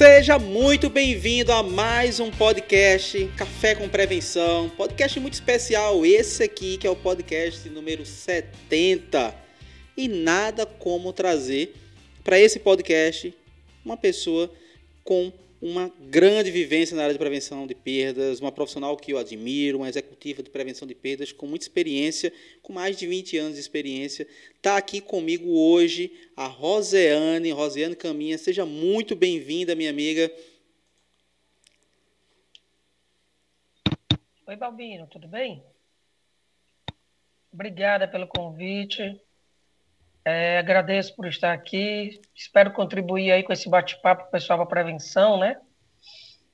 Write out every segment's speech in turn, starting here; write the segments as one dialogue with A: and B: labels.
A: Seja muito bem-vindo a mais um podcast Café com Prevenção. Podcast muito especial, esse aqui que é o podcast número 70. E nada como trazer para esse podcast uma pessoa com uma grande vivência na área de prevenção de perdas, uma profissional que eu admiro, uma executiva de prevenção de perdas com muita experiência, com mais de 20 anos de experiência. Está aqui comigo hoje a Roseane, Roseane Caminha. Seja muito bem-vinda, minha amiga.
B: Oi, Balbino, tudo bem? Obrigada pelo convite. É, agradeço por estar aqui. Espero contribuir aí com esse bate-papo pessoal para prevenção, né?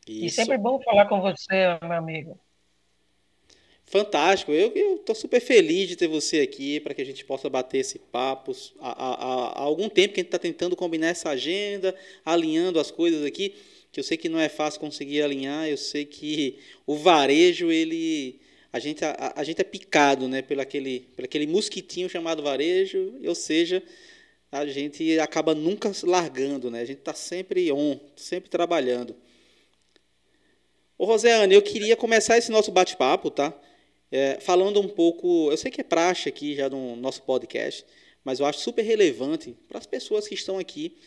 B: Isso. E sempre bom falar com você, meu amigo.
A: Fantástico. Eu estou super feliz de ter você aqui para que a gente possa bater esse papo. Há, há, há algum tempo que a gente está tentando combinar essa agenda, alinhando as coisas aqui, que eu sei que não é fácil conseguir alinhar. Eu sei que o varejo, ele a gente, a, a, gente é picado né, pelo, aquele, pelo aquele mosquitinho chamado varejo, ou seja, a gente acaba nunca largando, né? a gente está sempre on, sempre trabalhando. Ô Roseane, eu queria começar esse nosso bate-papo, tá? É, falando um pouco, eu sei que é praxe aqui já no nosso podcast, mas eu acho super relevante para as pessoas que estão aqui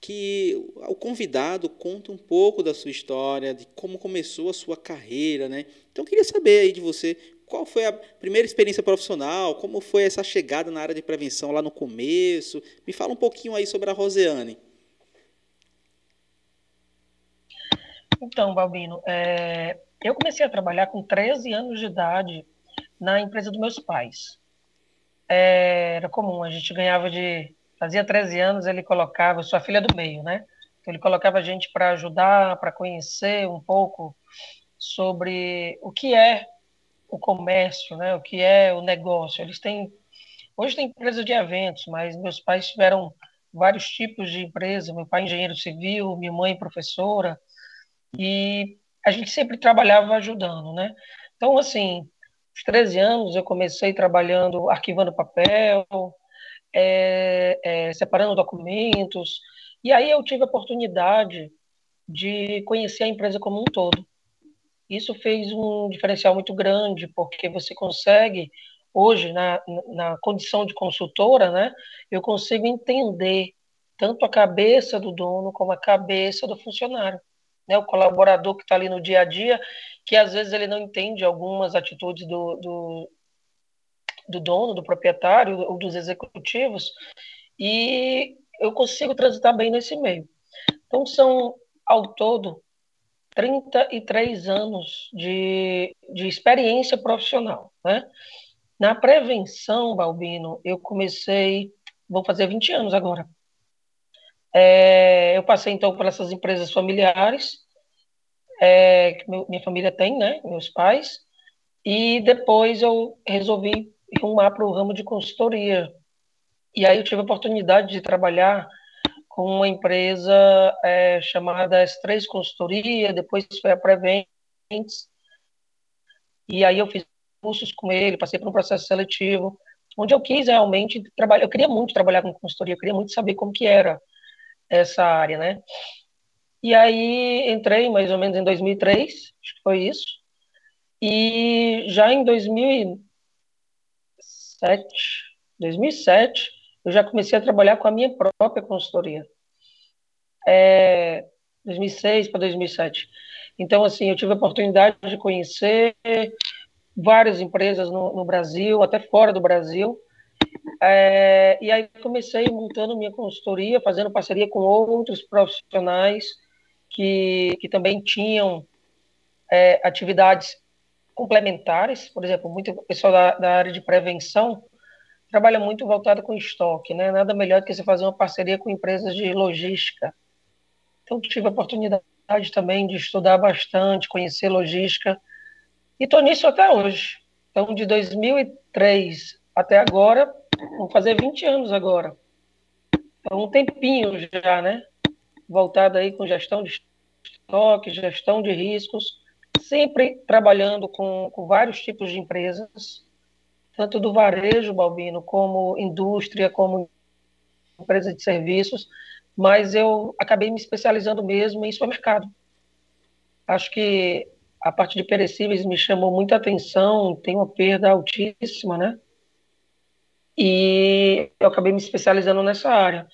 A: que o convidado conta um pouco da sua história, de como começou a sua carreira, né? Então eu queria saber aí de você qual foi a primeira experiência profissional, como foi essa chegada na área de prevenção lá no começo. Me fala um pouquinho aí sobre a Roseane.
B: Então, Balbino, é, eu comecei a trabalhar com 13 anos de idade na empresa dos meus pais. É, era comum, a gente ganhava de fazia 13 anos, ele colocava, sua filha do meio, né? Então, ele colocava a gente para ajudar, para conhecer um pouco sobre o que é o comércio, né? O que é o negócio. Eles têm hoje tem empresa de eventos, mas meus pais tiveram vários tipos de empresa. Meu pai engenheiro civil, minha mãe professora e a gente sempre trabalhava ajudando, né? Então assim, aos 13 anos eu comecei trabalhando arquivando papel, é, é, separando documentos. E aí eu tive a oportunidade de conhecer a empresa como um todo. Isso fez um diferencial muito grande, porque você consegue, hoje, na, na condição de consultora, né, eu consigo entender tanto a cabeça do dono como a cabeça do funcionário. Né, o colaborador que está ali no dia a dia, que às vezes ele não entende algumas atitudes do, do, do dono, do proprietário ou dos executivos, e eu consigo transitar bem nesse meio. Então, são, ao todo, 33 anos de, de experiência profissional. Né? Na prevenção, Balbino, eu comecei, vou fazer 20 anos agora. É, eu passei, então, por essas empresas familiares, é, que meu, minha família tem, né, meus pais, e depois eu resolvi rumar para o ramo de consultoria. E aí eu tive a oportunidade de trabalhar com uma empresa é, chamada S3 Consultoria, depois foi a Prevents, e aí eu fiz cursos com ele, passei por um processo seletivo, onde eu quis realmente trabalhar, eu queria muito trabalhar com consultoria, eu queria muito saber como que era essa área, né? E aí entrei mais ou menos em 2003, acho que foi isso, e já em 2000 2007, 2007, eu já comecei a trabalhar com a minha própria consultoria. É, 2006 para 2007. Então, assim, eu tive a oportunidade de conhecer várias empresas no, no Brasil, até fora do Brasil. É, e aí comecei montando minha consultoria, fazendo parceria com outros profissionais que, que também tinham é, atividades complementares, por exemplo, muito pessoal da, da área de prevenção trabalha muito voltado com estoque, né? Nada melhor do que você fazer uma parceria com empresas de logística. Então, tive a oportunidade também de estudar bastante, conhecer logística, e estou nisso até hoje. Então, de 2003 até agora, vão fazer 20 anos agora. Então, um tempinho já, né? Voltado aí com gestão de estoque, gestão de riscos, sempre trabalhando com, com vários tipos de empresas, tanto do varejo, Balbino, como indústria, como empresa de serviços, mas eu acabei me especializando mesmo em supermercado. Acho que a parte de perecíveis me chamou muita atenção, tem uma perda altíssima, né? E eu acabei me especializando nessa área.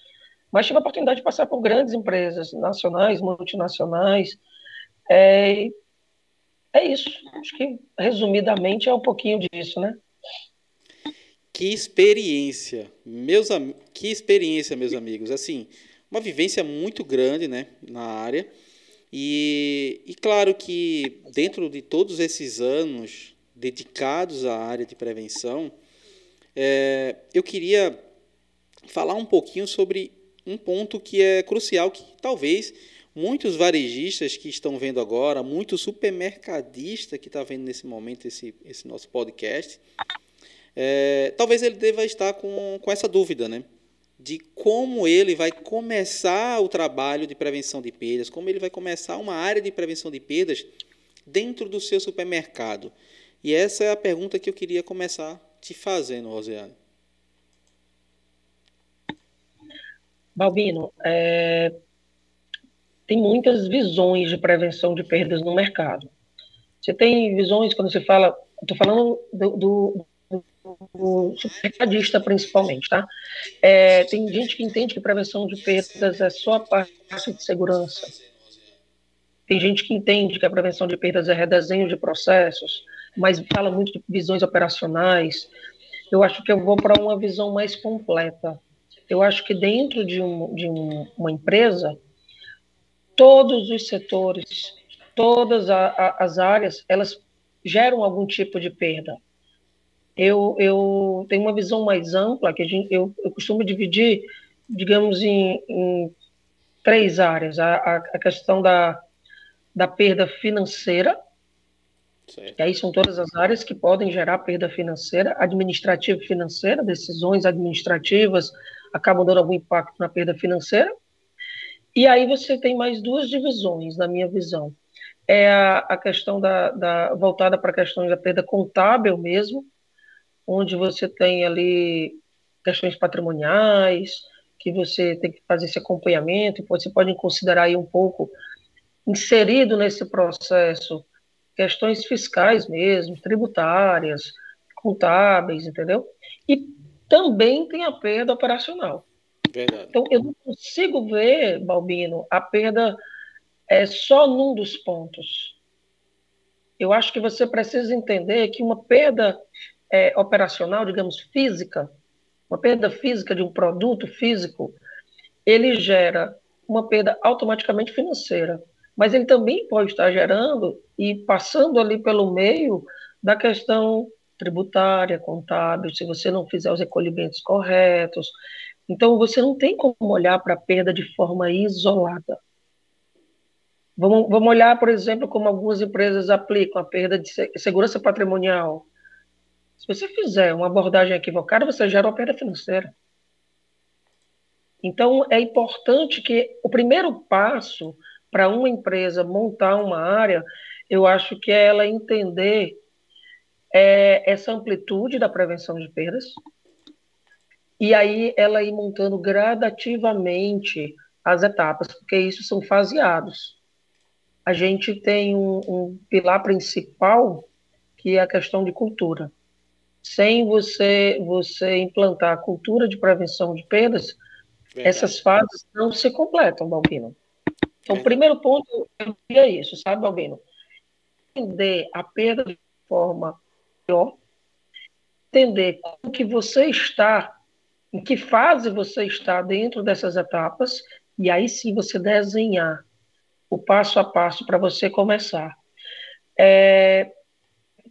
B: Mas tive a oportunidade de passar por grandes empresas nacionais, multinacionais. É, é isso. Acho que, resumidamente, é um pouquinho disso, né?
A: Que experiência, meus que experiência, meus amigos. Assim, uma vivência muito grande, né, na área. E, e claro que dentro de todos esses anos dedicados à área de prevenção, é, eu queria falar um pouquinho sobre um ponto que é crucial, que talvez muitos varejistas que estão vendo agora, muitos supermercadistas que estão tá vendo nesse momento esse, esse nosso podcast, é, talvez ele deva estar com, com essa dúvida, né? De como ele vai começar o trabalho de prevenção de perdas, como ele vai começar uma área de prevenção de perdas dentro do seu supermercado. E essa é a pergunta que eu queria começar te fazendo, Rosiane.
B: Balbino, é, tem muitas visões de prevenção de perdas no mercado. Você tem visões quando você fala, estou falando do, do, principalmente, tá? É, tem gente que entende que prevenção de perdas é só a parte de segurança. Tem gente que entende que a prevenção de perdas é redesenho de processos, mas fala muito de visões operacionais. Eu acho que eu vou para uma visão mais completa. Eu acho que dentro de, um, de um, uma empresa, todos os setores, todas a, a, as áreas, elas geram algum tipo de perda. Eu, eu tenho uma visão mais ampla, que gente, eu, eu, costumo dividir, digamos, em, em três áreas. A, a, questão da, da perda financeira, Certo. E aí são todas as áreas que podem gerar perda financeira, administrativa e financeira, decisões administrativas acabam dando algum impacto na perda financeira. E aí você tem mais duas divisões, na minha visão. É a, a questão da, da voltada para a questão da perda contábil mesmo, onde você tem ali questões patrimoniais, que você tem que fazer esse acompanhamento, e você pode considerar aí um pouco inserido nesse processo questões fiscais mesmo, tributárias, contábeis, entendeu? E também tem a perda operacional. Verdade. Então, eu não consigo ver, Balbino, a perda é só num dos pontos. Eu acho que você precisa entender que uma perda é, operacional, digamos, física, uma perda física de um produto físico, ele gera uma perda automaticamente financeira mas ele também pode estar gerando e passando ali pelo meio da questão tributária, contábil, se você não fizer os recolhimentos corretos. Então, você não tem como olhar para a perda de forma isolada. Vamos, vamos olhar, por exemplo, como algumas empresas aplicam a perda de segurança patrimonial. Se você fizer uma abordagem equivocada, você gera uma perda financeira. Então, é importante que o primeiro passo para uma empresa montar uma área, eu acho que é ela entender é, essa amplitude da prevenção de perdas, e aí ela ir montando gradativamente as etapas, porque isso são faseados. A gente tem um, um pilar principal que é a questão de cultura. Sem você você implantar a cultura de prevenção de perdas, Verdade. essas fases não se completam, Balbino. Então, o primeiro ponto eu diria isso, sabe, Albino? Entender a perda de forma melhor, entender como que você está, em que fase você está dentro dessas etapas, e aí sim você desenhar o passo a passo para você começar. É,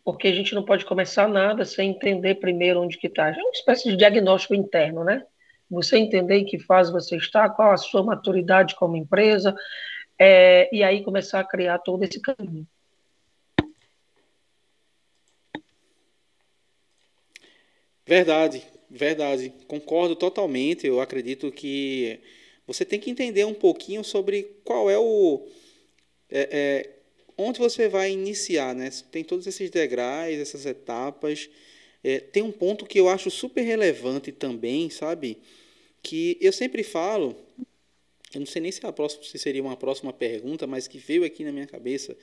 B: porque a gente não pode começar nada sem entender primeiro onde que está. É uma espécie de diagnóstico interno, né? você entender em que fase você está, qual a sua maturidade como empresa, é, e aí começar a criar todo esse caminho.
A: Verdade, verdade. Concordo totalmente. Eu acredito que você tem que entender um pouquinho sobre qual é o. É, é, onde você vai iniciar, né? Tem todos esses degraus, essas etapas. É, tem um ponto que eu acho super relevante também, sabe? Que eu sempre falo eu não sei nem se, a próxima, se seria uma próxima pergunta, mas que veio aqui na minha cabeça,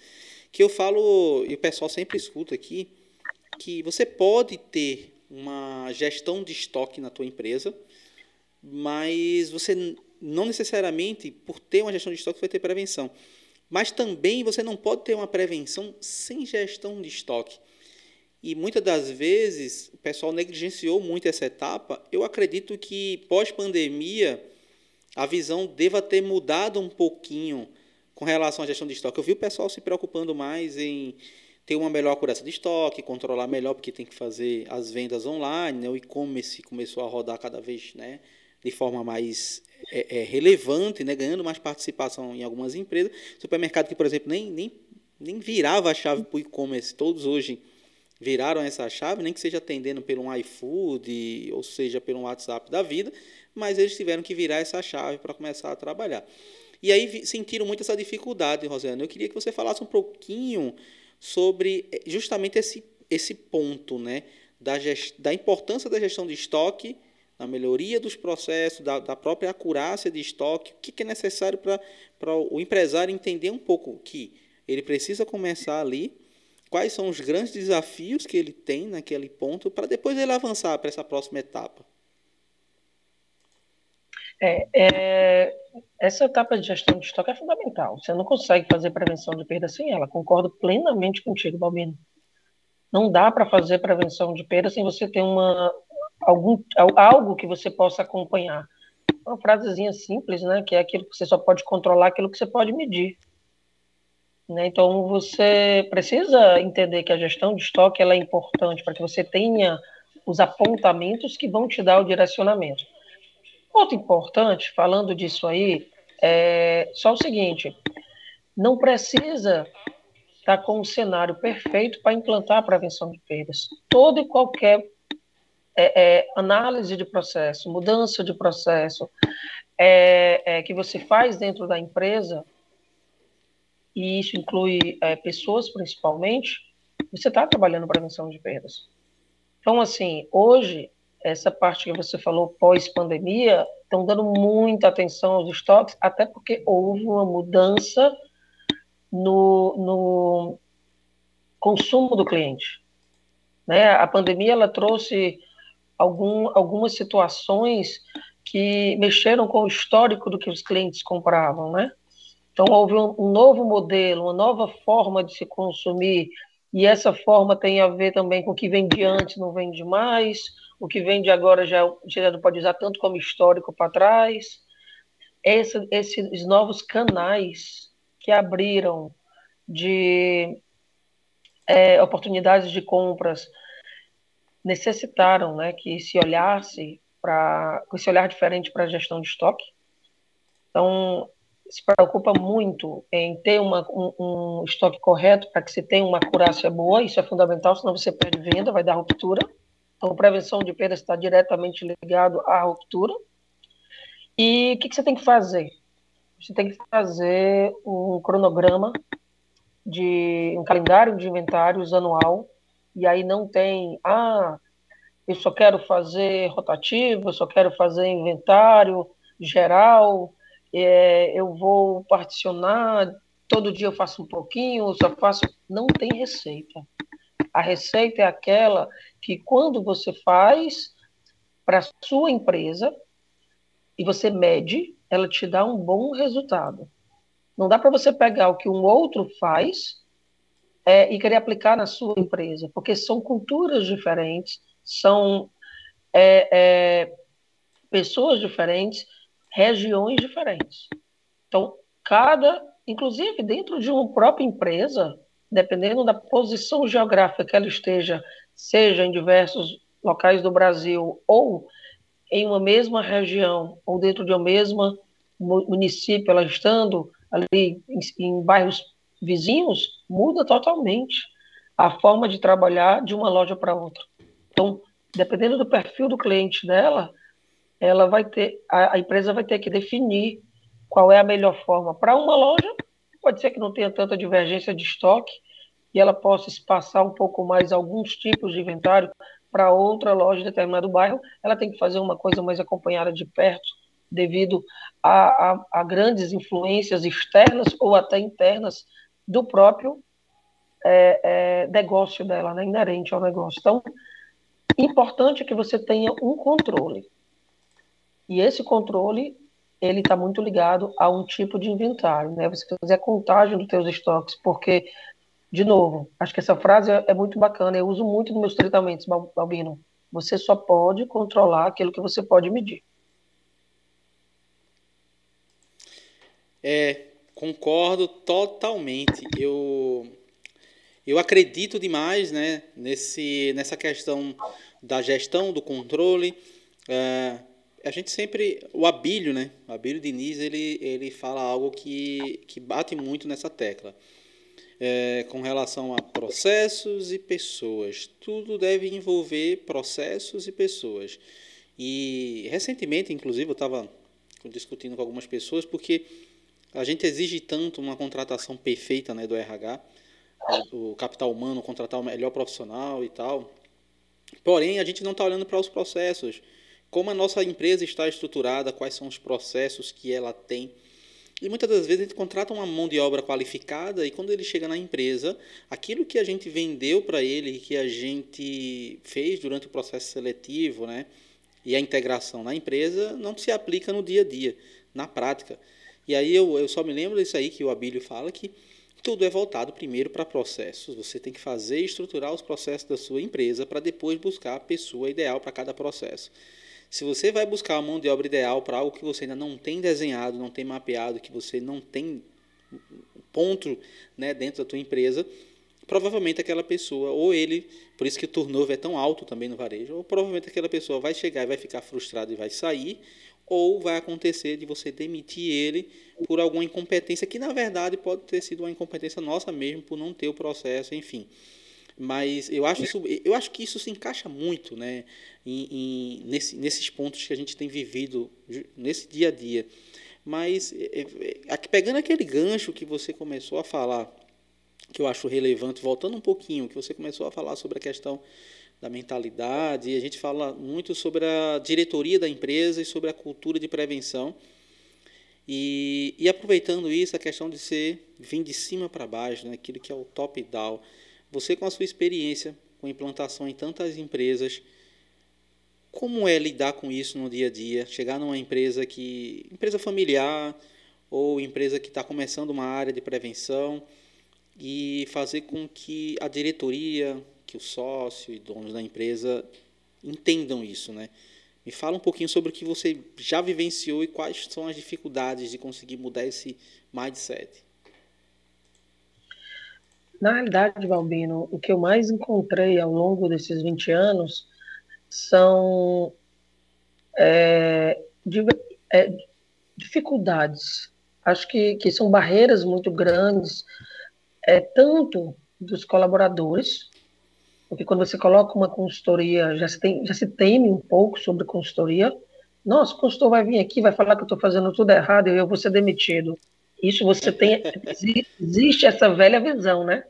A: que eu falo, e o pessoal sempre escuta aqui, que você pode ter uma gestão de estoque na tua empresa, mas você não necessariamente, por ter uma gestão de estoque, vai ter prevenção. Mas também você não pode ter uma prevenção sem gestão de estoque. E muitas das vezes o pessoal negligenciou muito essa etapa. Eu acredito que pós-pandemia a visão deva ter mudado um pouquinho com relação à gestão de estoque. Eu vi o pessoal se preocupando mais em ter uma melhor curação de estoque, controlar melhor, porque tem que fazer as vendas online, né? o e-commerce começou a rodar cada vez né? de forma mais é, é, relevante, né? ganhando mais participação em algumas empresas. Supermercado que, por exemplo, nem, nem, nem virava a chave para o e-commerce, todos hoje viraram essa chave, nem que seja atendendo pelo iFood, ou seja, pelo WhatsApp da vida, mas eles tiveram que virar essa chave para começar a trabalhar. E aí sentiram muito essa dificuldade, Rosana. Eu queria que você falasse um pouquinho sobre eh, justamente esse, esse ponto, né, da, gest, da importância da gestão de estoque, na melhoria dos processos, da, da própria acurácia de estoque, o que, que é necessário para o empresário entender um pouco que ele precisa começar ali quais são os grandes desafios que ele tem naquele ponto para depois ele avançar para essa próxima etapa?
B: É, é, essa etapa de gestão de estoque é fundamental. Você não consegue fazer prevenção de perda sem ela. Concordo plenamente contigo, Balbino. Não dá para fazer prevenção de perda sem você ter uma, algum, algo que você possa acompanhar. Uma frasezinha simples, né? Que é aquilo que você só pode controlar, aquilo que você pode medir. Né? Então, você precisa entender que a gestão de estoque ela é importante para que você tenha os apontamentos que vão te dar o direcionamento. Outro importante, falando disso aí, é só o seguinte: não precisa estar com o cenário perfeito para implantar a prevenção de perdas. Toda e qualquer é, é, análise de processo, mudança de processo é, é que você faz dentro da empresa, e isso inclui é, pessoas principalmente, você está trabalhando prevenção de perdas. Então, assim, hoje, essa parte que você falou pós-pandemia, estão dando muita atenção aos estoques, até porque houve uma mudança no, no consumo do cliente. Né? A pandemia ela trouxe algum, algumas situações que mexeram com o histórico do que os clientes compravam, né? Então, houve um, um novo modelo, uma nova forma de se consumir, e essa forma tem a ver também com o que vem de antes, não vem de mais, o que vem de agora já, já não pode usar tanto como histórico para trás. Esse, esses novos canais que abriram de é, oportunidades de compras necessitaram né, que se olhasse para esse olhar diferente para a gestão de estoque. Então, se preocupa muito em ter uma, um, um, estoque correto para que você tenha uma acurácia boa, isso é fundamental, senão você perde venda, vai dar ruptura. Então, prevenção de perdas está diretamente ligado à ruptura. E o que, que você tem que fazer? Você tem que fazer um cronograma de um calendário de inventários anual, e aí não tem, ah, eu só quero fazer rotativo, eu só quero fazer inventário geral, é, eu vou particionar, todo dia eu faço um pouquinho, só faço. Não tem receita. A receita é aquela que quando você faz para sua empresa e você mede, ela te dá um bom resultado. Não dá para você pegar o que um outro faz é, e querer aplicar na sua empresa, porque são culturas diferentes, são é, é, pessoas diferentes, regiões diferentes. Então, cada, inclusive dentro de uma própria empresa, dependendo da posição geográfica que ela esteja, seja em diversos locais do Brasil ou em uma mesma região ou dentro de um mesmo município, ela estando ali em, em bairros vizinhos, muda totalmente a forma de trabalhar de uma loja para outra. Então, dependendo do perfil do cliente dela, ela vai ter, a, a empresa vai ter que definir qual é a melhor forma para uma loja. Pode ser que não tenha tanta divergência de estoque e ela possa espaçar um pouco mais alguns tipos de inventário para outra loja de determinado bairro. Ela tem que fazer uma coisa mais acompanhada de perto devido a, a, a grandes influências externas ou até internas do próprio é, é, negócio dela, né, inerente ao negócio. Então, importante que você tenha um controle. E esse controle, ele está muito ligado a um tipo de inventário, né? Você fazer a contagem dos seus estoques, porque, de novo, acho que essa frase é, é muito bacana, eu uso muito nos meus tratamentos, Balbino. Você só pode controlar aquilo que você pode medir.
A: É, concordo totalmente. Eu eu acredito demais né, nesse, nessa questão da gestão, do controle. É, a gente sempre. O Abílio, né? O Abílio Diniz, ele, ele fala algo que, que bate muito nessa tecla. É, com relação a processos e pessoas. Tudo deve envolver processos e pessoas. E recentemente, inclusive, eu estava discutindo com algumas pessoas, porque a gente exige tanto uma contratação perfeita né, do RH o capital humano, contratar o melhor profissional e tal. Porém, a gente não está olhando para os processos. Como a nossa empresa está estruturada, quais são os processos que ela tem. E muitas das vezes a gente contrata uma mão de obra qualificada e quando ele chega na empresa, aquilo que a gente vendeu para ele, que a gente fez durante o processo seletivo, né, e a integração na empresa, não se aplica no dia a dia, na prática. E aí eu, eu só me lembro disso aí que o Abílio fala, que tudo é voltado primeiro para processos. Você tem que fazer e estruturar os processos da sua empresa para depois buscar a pessoa ideal para cada processo. Se você vai buscar a mão de obra ideal para algo que você ainda não tem desenhado, não tem mapeado, que você não tem ponto né, dentro da tua empresa, provavelmente aquela pessoa, ou ele, por isso que o turnover é tão alto também no varejo, ou provavelmente aquela pessoa vai chegar e vai ficar frustrado e vai sair, ou vai acontecer de você demitir ele por alguma incompetência que na verdade pode ter sido uma incompetência nossa mesmo por não ter o processo, enfim. Mas eu acho, isso, eu acho que isso se encaixa muito né, em, em nesse, nesses pontos que a gente tem vivido nesse dia a dia. Mas é, é, é pegando aquele gancho que você começou a falar, que eu acho relevante, voltando um pouquinho, que você começou a falar sobre a questão da mentalidade, e a gente fala muito sobre a diretoria da empresa e sobre a cultura de prevenção. E, e aproveitando isso, a questão de ser vir de cima para baixo, né, aquilo que é o top-down. Você, com a sua experiência com implantação em tantas empresas, como é lidar com isso no dia a dia? Chegar numa empresa que. empresa familiar ou empresa que está começando uma área de prevenção e fazer com que a diretoria, que o sócio e donos da empresa entendam isso, né? Me fala um pouquinho sobre o que você já vivenciou e quais são as dificuldades de conseguir mudar esse mindset.
B: Na realidade, Balbino, o que eu mais encontrei ao longo desses 20 anos são é, é, dificuldades. Acho que, que são barreiras muito grandes, é, tanto dos colaboradores, porque quando você coloca uma consultoria, já se, tem, já se teme um pouco sobre consultoria. Nossa, o consultor vai vir aqui, vai falar que eu estou fazendo tudo errado e eu vou ser demitido. Isso você tem. existe essa velha visão, né?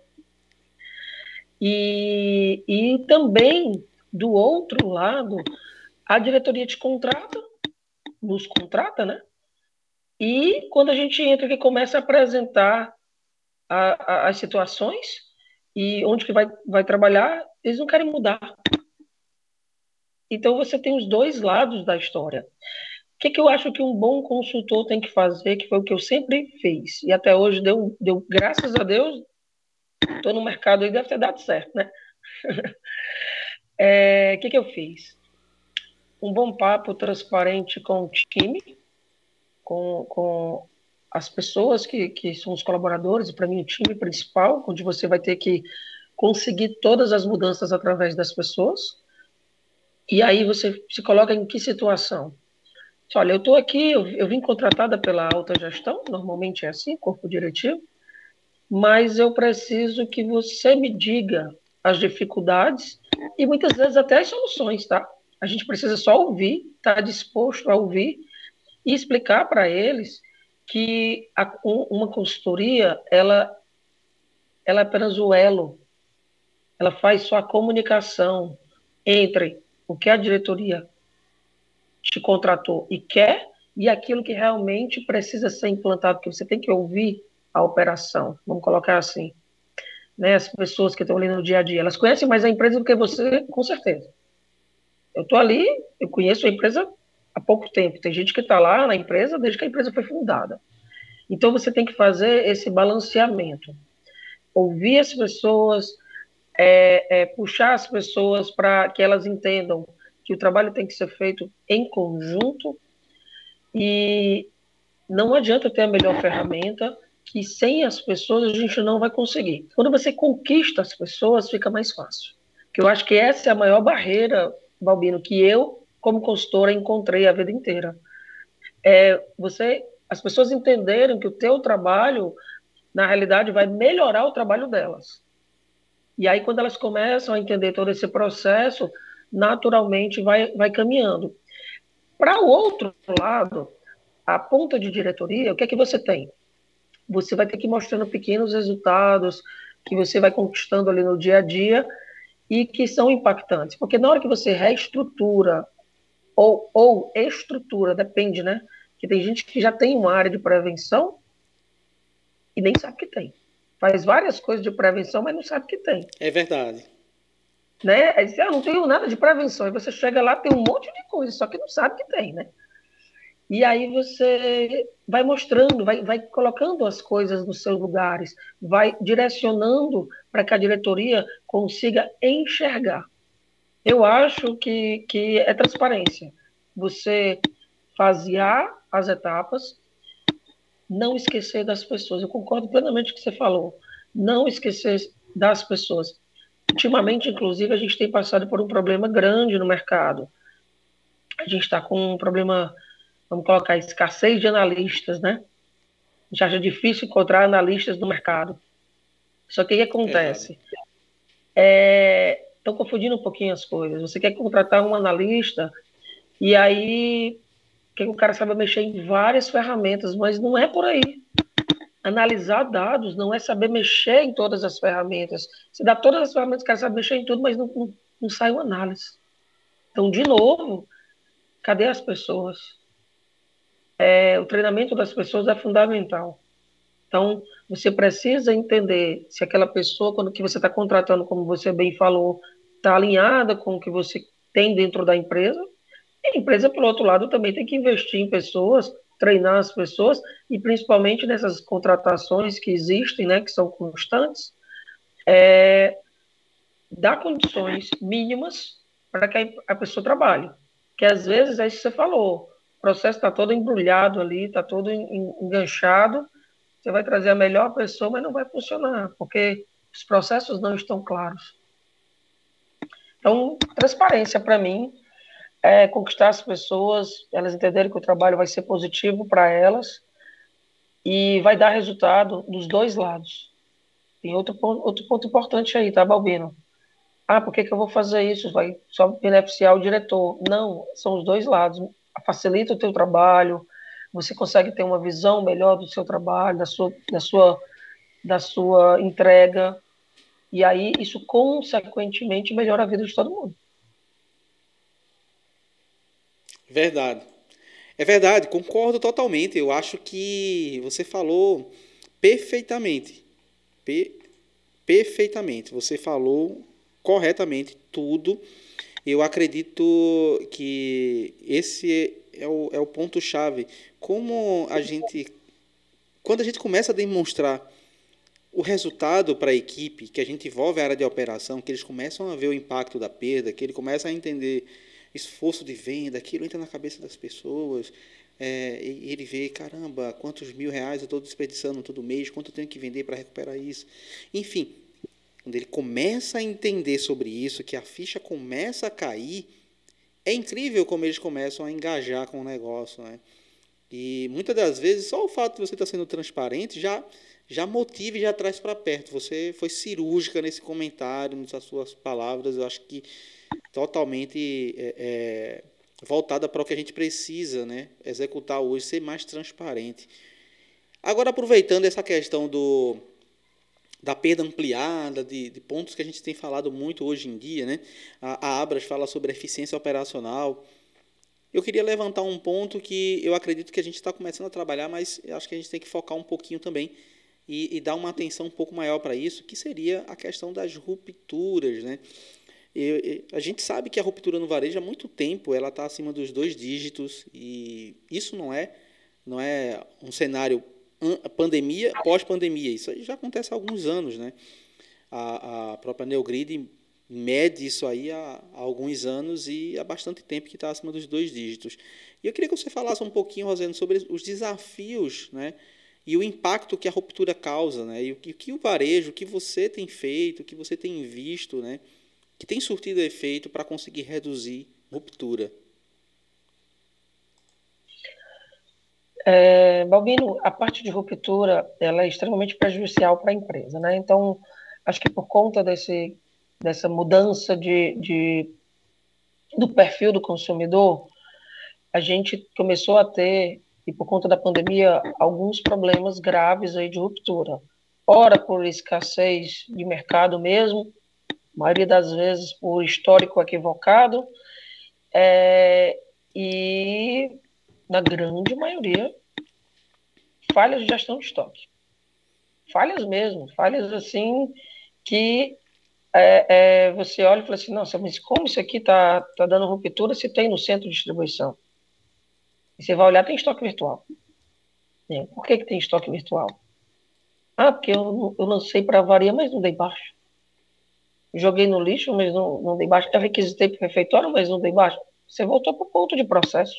B: E, e também, do outro lado, a diretoria te contrata, nos contrata, né? E quando a gente entra que começa a apresentar a, a, as situações e onde que vai, vai trabalhar, eles não querem mudar. Então você tem os dois lados da história. O que, que eu acho que um bom consultor tem que fazer, que foi o que eu sempre fiz, e até hoje deu, deu graças a Deus, estou no mercado e deve ter dado certo, né? O é, que, que eu fiz? Um bom papo transparente com o time, com, com as pessoas que, que são os colaboradores, e para mim o time principal, onde você vai ter que conseguir todas as mudanças através das pessoas. E aí você se coloca em que situação? Olha, eu estou aqui, eu, eu vim contratada pela alta gestão, normalmente é assim, corpo diretivo, mas eu preciso que você me diga as dificuldades e muitas vezes até as soluções, tá? A gente precisa só ouvir, estar tá disposto a ouvir e explicar para eles que a, uma consultoria ela, ela é apenas o elo ela faz só a comunicação entre o que a diretoria te contratou e quer e aquilo que realmente precisa ser implantado, porque você tem que ouvir a operação, vamos colocar assim. Né, as pessoas que estão ali no dia a dia, elas conhecem mais a empresa do que você, com certeza. Eu estou ali, eu conheço a empresa há pouco tempo. Tem gente que está lá na empresa desde que a empresa foi fundada. Então você tem que fazer esse balanceamento, ouvir as pessoas, é, é, puxar as pessoas para que elas entendam que o trabalho tem que ser feito em conjunto e não adianta ter a melhor ferramenta, que sem as pessoas a gente não vai conseguir. Quando você conquista as pessoas, fica mais fácil. Que eu acho que essa é a maior barreira, Balbino, que eu, como consultora, encontrei a vida inteira. É você, as pessoas entenderem que o teu trabalho, na realidade, vai melhorar o trabalho delas. E aí, quando elas começam a entender todo esse processo, naturalmente vai, vai caminhando. Para o outro lado, a ponta de diretoria, o que é que você tem? Você vai ter que ir mostrando pequenos resultados que você vai conquistando ali no dia a dia e que são impactantes. Porque na hora que você reestrutura ou, ou estrutura, depende, né? Que tem gente que já tem uma área de prevenção e nem sabe que tem. Faz várias coisas de prevenção, mas não sabe que tem.
A: É verdade
B: né? Aí você, ah, não tenho nada de prevenção. Aí você chega lá, tem um monte de coisa, só que não sabe que tem, né? E aí você vai mostrando, vai, vai colocando as coisas nos seus lugares, vai direcionando para que a diretoria consiga enxergar. Eu acho que, que é transparência. Você fasear as etapas, não esquecer das pessoas. Eu concordo plenamente com o que você falou. Não esquecer das pessoas. Ultimamente, inclusive, a gente tem passado por um problema grande no mercado. A gente está com um problema, vamos colocar, escassez de analistas, né? A gente acha difícil encontrar analistas no mercado. Só que o que acontece? Estão é, confundindo um pouquinho as coisas. Você quer contratar um analista e aí que o cara sabe mexer em várias ferramentas, mas não é por aí analisar dados não é saber mexer em todas as ferramentas. Você dá todas as ferramentas, o cara sabe mexer em tudo, mas não, não, não sai uma análise. Então, de novo, cadê as pessoas? É, o treinamento das pessoas é fundamental. Então, você precisa entender se aquela pessoa, quando que você está contratando, como você bem falou, está alinhada com o que você tem dentro da empresa. E a empresa, por outro lado, também tem que investir em pessoas treinar as pessoas e principalmente nessas contratações que existem, né, que são constantes, é, dar condições mínimas para que a pessoa trabalhe. Que às vezes é isso que você falou, processo está todo embrulhado ali, está todo enganchado, você vai trazer a melhor pessoa, mas não vai funcionar, porque os processos não estão claros. Então, transparência para mim é conquistar as pessoas, elas entenderem que o trabalho vai ser positivo para elas e vai dar resultado dos dois lados. Tem outro outro ponto importante aí, tá, Balbino? Ah, por que, que eu vou fazer isso? Vai só beneficiar o diretor. Não, são os dois lados. Facilita o teu trabalho, você consegue ter uma visão melhor do seu trabalho, da sua, da sua, da sua entrega, e aí isso consequentemente melhora a vida de todo mundo.
A: Verdade. É verdade, concordo totalmente. Eu acho que você falou perfeitamente. Per perfeitamente. Você falou corretamente tudo. Eu acredito que esse é o, é o ponto-chave. Como a gente. Quando a gente começa a demonstrar o resultado para a equipe, que a gente envolve a área de operação, que eles começam a ver o impacto da perda, que ele começa a entender esforço de venda, aquilo entra na cabeça das pessoas. É, e ele vê, caramba, quantos mil reais eu estou desperdiçando todo mês, quanto eu tenho que vender para recuperar isso. Enfim, quando ele começa a entender sobre isso, que a ficha começa a cair, é incrível como eles começam a engajar com o negócio. Né? E muitas das vezes, só o fato de você estar sendo transparente já, já motiva e já traz para perto. Você foi cirúrgica nesse comentário, nessas suas palavras. Eu acho que totalmente é, é, voltada para o que a gente precisa né, executar hoje, ser mais transparente. Agora, aproveitando essa questão do, da perda ampliada, de, de, pontos que a gente tem falado muito hoje em dia, né? a, a Abras fala sobre eficiência operacional. eu queria levantar um ponto que eu acredito que a gente está começando a trabalhar, mas acho que a gente tem que focar um pouquinho também e, e dar uma atenção um pouco maior para isso, que seria a questão das rupturas, né? E, a gente sabe que a ruptura no varejo há muito tempo ela está acima dos dois dígitos e isso não é não é um cenário pandemia pós-pandemia. Isso já acontece há alguns anos né? A, a própria Neogrid mede isso aí há, há, alguns anos e há bastante tempo que está acima dos dois dígitos. E eu queria que você falasse um pouquinho Rosendo sobre os desafios né? E o impacto que a ruptura causa né? E o que, que o varejo o que você tem feito o que você tem visto né? Que tem surtido efeito para conseguir reduzir ruptura?
B: É, Balbino, a parte de ruptura ela é extremamente prejudicial para a empresa, né? Então, acho que por conta desse, dessa mudança de, de, do perfil do consumidor, a gente começou a ter, e por conta da pandemia, alguns problemas graves aí de ruptura. Ora por escassez de mercado mesmo, maioria das vezes por histórico equivocado, é, e na grande maioria falhas de gestão de estoque. Falhas mesmo, falhas assim que é, é, você olha e fala assim, nossa, mas como isso aqui está tá dando ruptura se tem no centro de distribuição? E você vai olhar, tem estoque virtual. É, por que, que tem estoque virtual? Ah, porque eu, eu lancei para varia, mas não dei baixo joguei no lixo, mas não, não dei baixo. Eu requisitei para o refeitório, mas não dei baixo. Você voltou para o ponto de processo.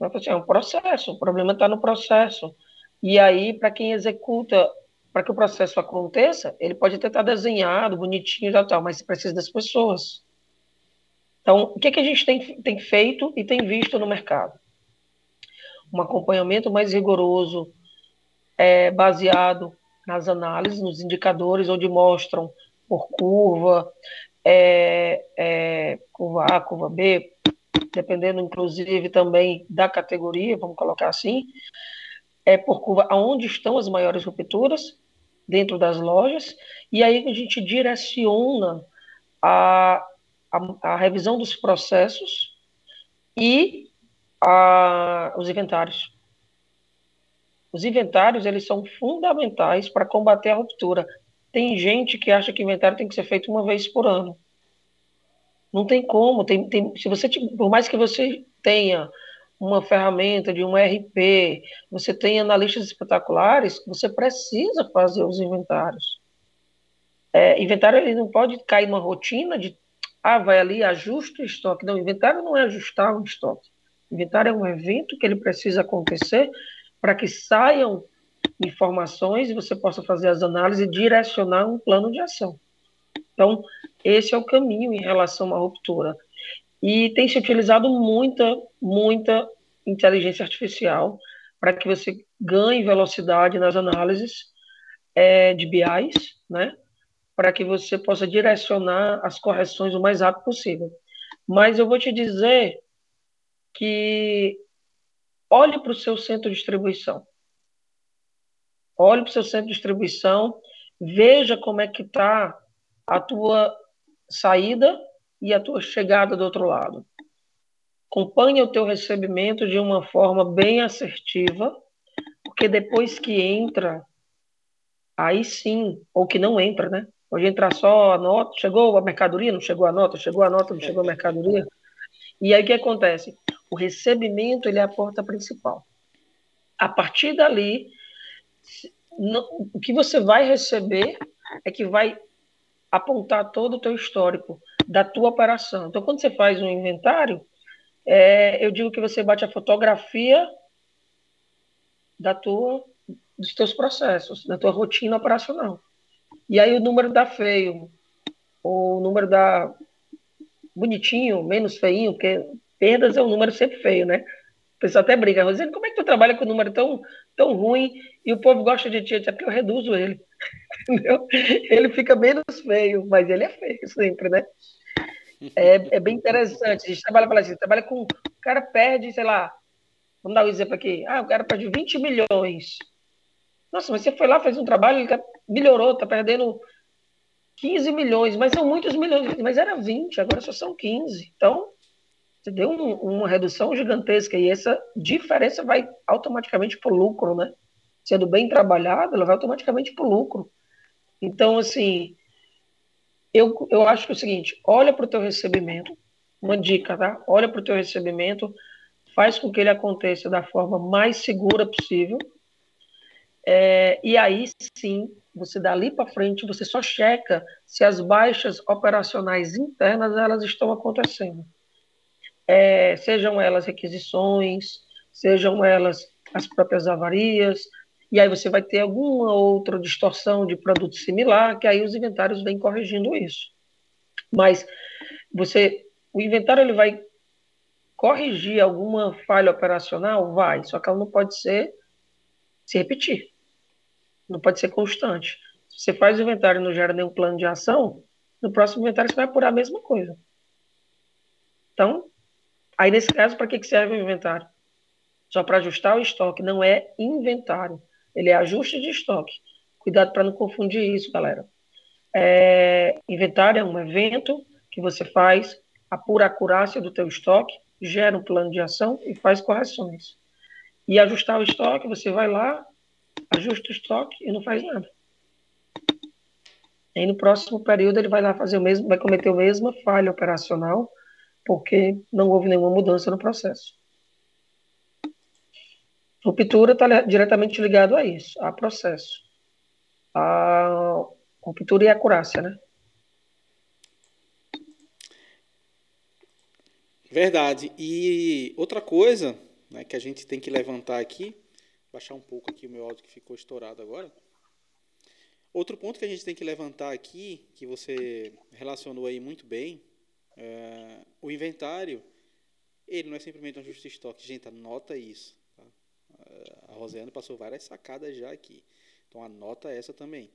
B: Assim, é um processo, o problema está no processo. E aí, para quem executa, para que o processo aconteça, ele pode até estar tá desenhado, bonitinho e tal, mas precisa das pessoas. Então, o que, que a gente tem, tem feito e tem visto no mercado? Um acompanhamento mais rigoroso, é, baseado nas análises, nos indicadores, onde mostram por curva, é, é, curva A, curva B, dependendo inclusive também da categoria, vamos colocar assim, é por curva aonde estão as maiores rupturas dentro das lojas, e aí a gente direciona a, a, a revisão dos processos e a, os inventários. Os inventários eles são fundamentais para combater a ruptura, tem gente que acha que inventário tem que ser feito uma vez por ano. Não tem como. Tem, tem, se você, por mais que você tenha uma ferramenta de um RP, você tenha analistas espetaculares, você precisa fazer os inventários. É, inventário ele não pode cair numa rotina de ah, vai ali, ajusta o estoque. Não, inventário não é ajustar o estoque. Inventário é um evento que ele precisa acontecer para que saiam informações e você possa fazer as análises e direcionar um plano de ação. Então, esse é o caminho em relação à ruptura. E tem se utilizado muita, muita inteligência artificial para que você ganhe velocidade nas análises é, de BIs, né? Para que você possa direcionar as correções o mais rápido possível. Mas eu vou te dizer que olhe para o seu centro de distribuição olhe para o seu centro de distribuição, veja como é que está a tua saída e a tua chegada do outro lado. Acompanhe o teu recebimento de uma forma bem assertiva, porque depois que entra, aí sim, ou que não entra, né? Pode entrar só a nota, chegou a mercadoria, não chegou a nota, chegou a nota, não chegou a mercadoria. E aí o que acontece? O recebimento ele é a porta principal. A partir dali, o que você vai receber é que vai apontar todo o teu histórico da tua operação. Então, quando você faz um inventário, é, eu digo que você bate a fotografia da tua, dos teus processos, da tua rotina operacional. E aí o número dá feio, o número dá bonitinho, menos feinho, porque perdas é um número sempre feio, né? O pessoal até briga, Rosane, como é que tu trabalha com um número tão, tão ruim e o povo gosta de ti? É porque eu reduzo ele. Ele fica menos feio, mas ele é feio sempre, né? É, é bem interessante. A gente trabalha, fala assim, trabalha com. O cara perde, sei lá, vamos dar um exemplo aqui. Ah, o cara perde 20 milhões. Nossa, mas você foi lá, fez um trabalho, ele melhorou, tá perdendo 15 milhões, mas são muitos milhões, mas era 20, agora só são 15. Então, Você deu um, uma redução gigantesca e essa diferença vai automaticamente para o lucro, né? Sendo bem trabalhado, ela vai automaticamente para o lucro. Então, assim, eu, eu acho que é o seguinte, olha para o teu recebimento, uma dica, tá? Olha para o teu recebimento, faz com que ele aconteça da forma mais segura possível, é, e aí sim, você dali para frente, você só checa se as baixas operacionais internas elas estão acontecendo. É, sejam elas requisições, sejam elas as próprias avarias, e aí você vai ter alguma outra distorção de produto similar, que aí os inventários vêm corrigindo isso. Mas você, o inventário ele vai corrigir alguma falha operacional? Vai, só que ela não pode ser se repetir. Não pode ser constante. Se você faz o inventário e não gera nenhum plano de ação, no próximo inventário você vai apurar a mesma coisa. Então, aí nesse caso, para que serve o inventário? Só para ajustar o estoque, não é inventário. Ele é ajuste de estoque. Cuidado para não confundir isso, galera. É, inventário é um evento que você faz, apura a acurácia do teu estoque, gera um plano de ação e faz correções. E ajustar o estoque, você vai lá, ajusta o estoque e não faz nada. E no próximo período ele vai lá fazer o mesmo, vai cometer a mesma falha operacional, porque não houve nenhuma mudança no processo. Ruptura está diretamente ligado a isso, a processo. A ruptura e acurácia, né?
A: Verdade. E outra coisa né, que a gente tem que levantar aqui, baixar um pouco aqui o meu áudio que ficou estourado agora. Outro ponto que a gente tem que levantar aqui, que você relacionou aí muito bem, é, o inventário, ele não é simplesmente um ajuste de estoque. Gente, anota isso. A Rosiane passou várias sacadas já aqui. Então anota essa também.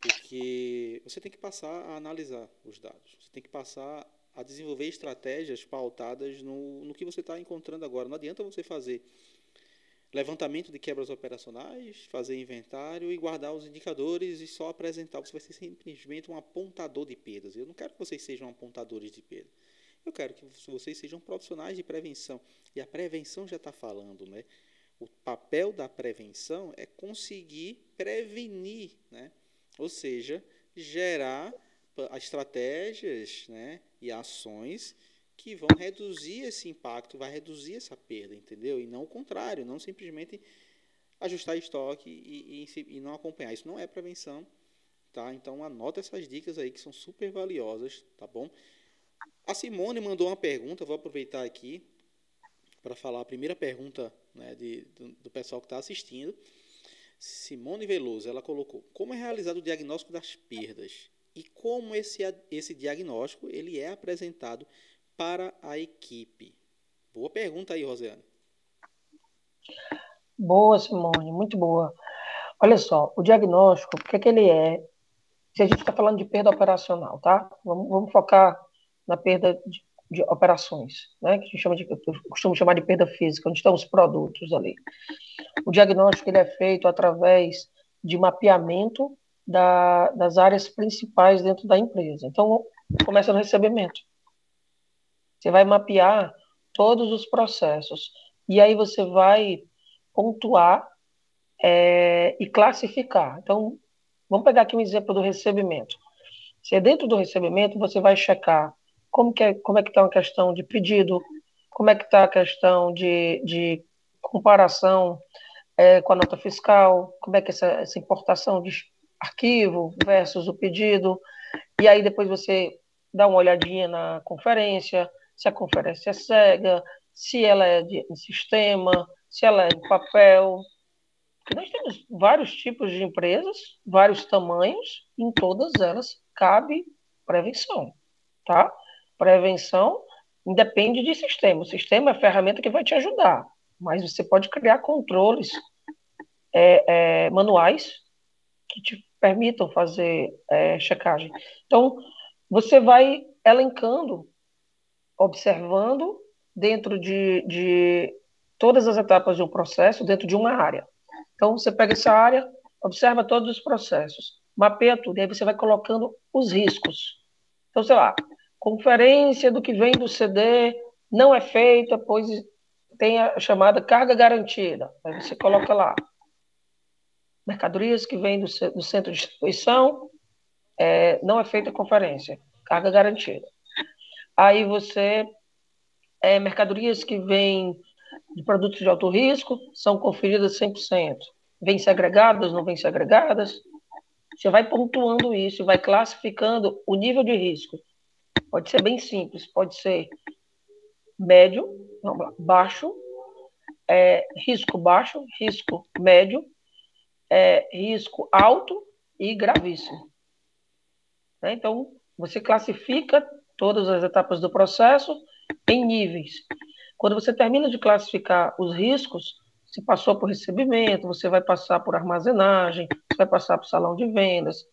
A: Porque você tem que passar a analisar os dados. Você tem que passar a desenvolver estratégias pautadas no, no que você está encontrando agora. Não adianta você fazer levantamento de quebras operacionais, fazer inventário e guardar os indicadores e só apresentar. Você vai ser simplesmente um apontador de perdas. Eu não quero que vocês sejam apontadores de perda. Eu quero que vocês sejam profissionais de prevenção. E a prevenção já está falando, né? O papel da prevenção é conseguir prevenir, né? Ou seja, gerar estratégias né, e ações que vão reduzir esse impacto, vai reduzir essa perda, entendeu? E não o contrário, não simplesmente ajustar estoque e, e, e não acompanhar. Isso não é prevenção, tá? Então anota essas dicas aí que são super valiosas, tá bom? A Simone mandou uma pergunta, vou aproveitar aqui para falar a primeira pergunta né, de, do, do pessoal que está assistindo. Simone Veloso, ela colocou: Como é realizado o diagnóstico das perdas e como esse, esse diagnóstico ele é apresentado para a equipe? Boa pergunta aí, Rosiane.
B: Boa, Simone, muito boa. Olha só, o diagnóstico, o que, é que ele é? Se a gente está falando de perda operacional, tá? Vamos, vamos focar na perda de, de, operações, né? Que a gente chama de, eu costumo chamar de perda física, onde estão os produtos ali. O diagnóstico ele é feito através de mapeamento da, das áreas principais dentro da empresa. Então, começa no recebimento. Você vai mapear todos os processos. E aí você vai pontuar é, e classificar. Então, vamos pegar aqui um exemplo do recebimento. Se é dentro do recebimento, você vai checar como, que é, como é que está a questão de pedido, como é que está a questão de, de comparação é, com a nota fiscal, como é que essa, essa importação de arquivo versus o pedido, e aí depois você dá uma olhadinha na conferência, se a conferência é cega, se ela é de sistema, se ela é em papel. Nós temos vários tipos de empresas, vários tamanhos, em todas elas cabe prevenção, tá? Prevenção independe de sistema. O sistema é a ferramenta que vai te ajudar, mas você pode criar controles é, é, manuais que te permitam fazer é, checagem. Então, você vai elencando observando dentro de, de todas as etapas de um processo, dentro de uma área. Então, você pega essa área, observa todos os processos, mapeia tudo, e aí você vai colocando os riscos. Então, sei lá, conferência do que vem do CD Não é feita, pois tem a chamada carga garantida. Aí você coloca lá. Mercadorias que vêm do, do centro de distribuição, é, não é feita conferência. Carga garantida. Aí você. É, mercadorias que vêm de produtos de alto risco são conferidas 100%. Vêm segregadas, não vêm segregadas. Você vai pontuando isso, vai classificando o nível de risco. Pode ser bem simples, pode ser médio, lá, baixo, é, risco baixo, risco médio, é, risco alto e gravíssimo. Né? Então, você classifica todas as etapas do processo em níveis. Quando você termina de classificar os riscos, se passou por recebimento, você vai passar por armazenagem, você vai passar por salão de vendas,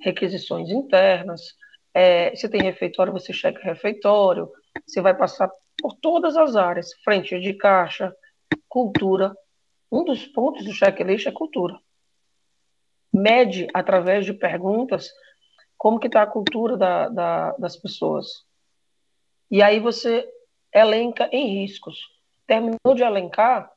B: requisições internas, é, se tem refeitório, você checa refeitório, você vai passar por todas as áreas, frente de caixa, cultura. Um dos pontos do checklist é cultura. Mede, através de perguntas, como que está a cultura da, da, das pessoas. E aí você elenca em riscos. Terminou de elencar,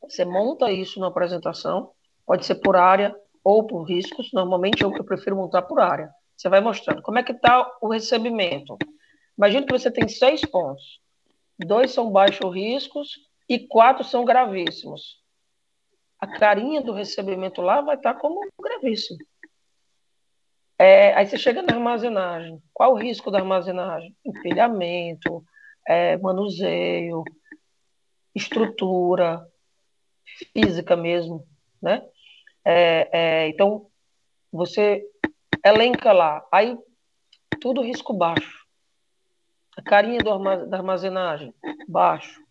B: você monta isso na apresentação, pode ser por área ou por riscos. Normalmente eu, eu prefiro montar por área. Você vai mostrando como é que está o recebimento. Imagina que você tem seis pontos. Dois são baixos riscos e quatro são gravíssimos. A carinha do recebimento lá vai estar tá como gravíssimo. É, aí você chega na armazenagem. Qual o risco da armazenagem? Empilhamento, é, manuseio, estrutura, física mesmo, né? É, é, então, você elenca lá, aí tudo risco baixo. A carinha do da armazenagem, baixo.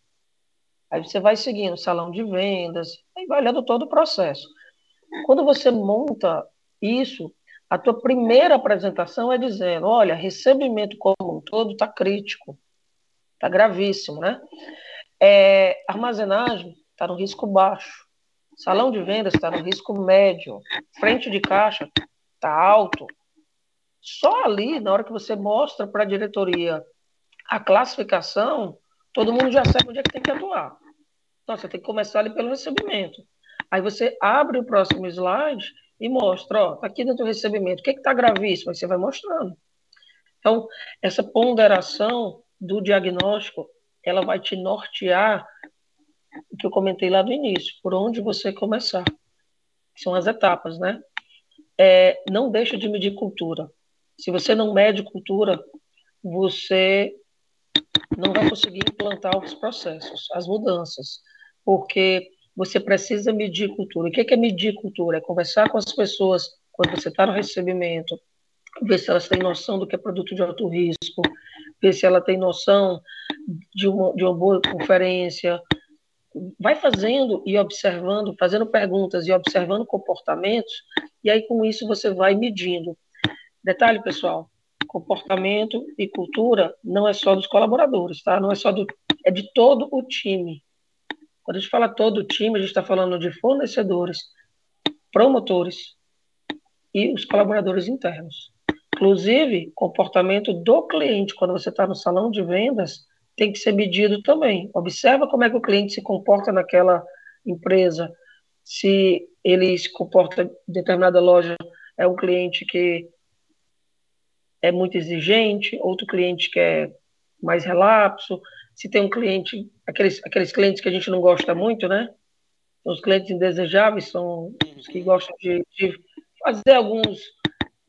B: Aí você vai seguindo salão de vendas, aí vai olhando todo o processo. Quando você monta isso, a tua primeira apresentação é dizendo, olha, recebimento como um todo está crítico. Está gravíssimo, né? É, armazenagem está no risco baixo. Salão de vendas está no risco médio. Frente de caixa está alto. Só ali, na hora que você mostra para a diretoria a classificação, todo mundo já sabe onde é que tem que atuar. Então, você tem que começar ali pelo recebimento. Aí você abre o próximo slide e mostra, ó, tá aqui dentro do recebimento, o que está gravíssimo? Aí você vai mostrando. Então, essa ponderação do diagnóstico, ela vai te nortear o que eu comentei lá do início, por onde você começar. São as etapas, né? É, não deixa de medir cultura. Se você não mede cultura, você não vai conseguir implantar os processos, as mudanças, porque você precisa medir cultura. O que é medir cultura? É conversar com as pessoas quando você está no recebimento, ver se elas têm noção do que é produto de alto risco, ver se ela tem noção de uma, de uma boa conferência. Vai fazendo e observando, fazendo perguntas e observando comportamentos, e aí com isso você vai medindo. Detalhe, pessoal, comportamento e cultura não é só dos colaboradores, tá? Não é só do, é de todo o time. Quando a gente fala todo o time, a gente está falando de fornecedores, promotores e os colaboradores internos. Inclusive, comportamento do cliente, quando você está no salão de vendas, tem que ser medido também. Observa como é que o cliente se comporta naquela empresa. Se ele se comporta em determinada loja, é um cliente que é muito exigente, outro cliente que é mais relapso. Se tem um cliente, aqueles, aqueles clientes que a gente não gosta muito, né? Os clientes indesejáveis são os que gostam de, de fazer alguns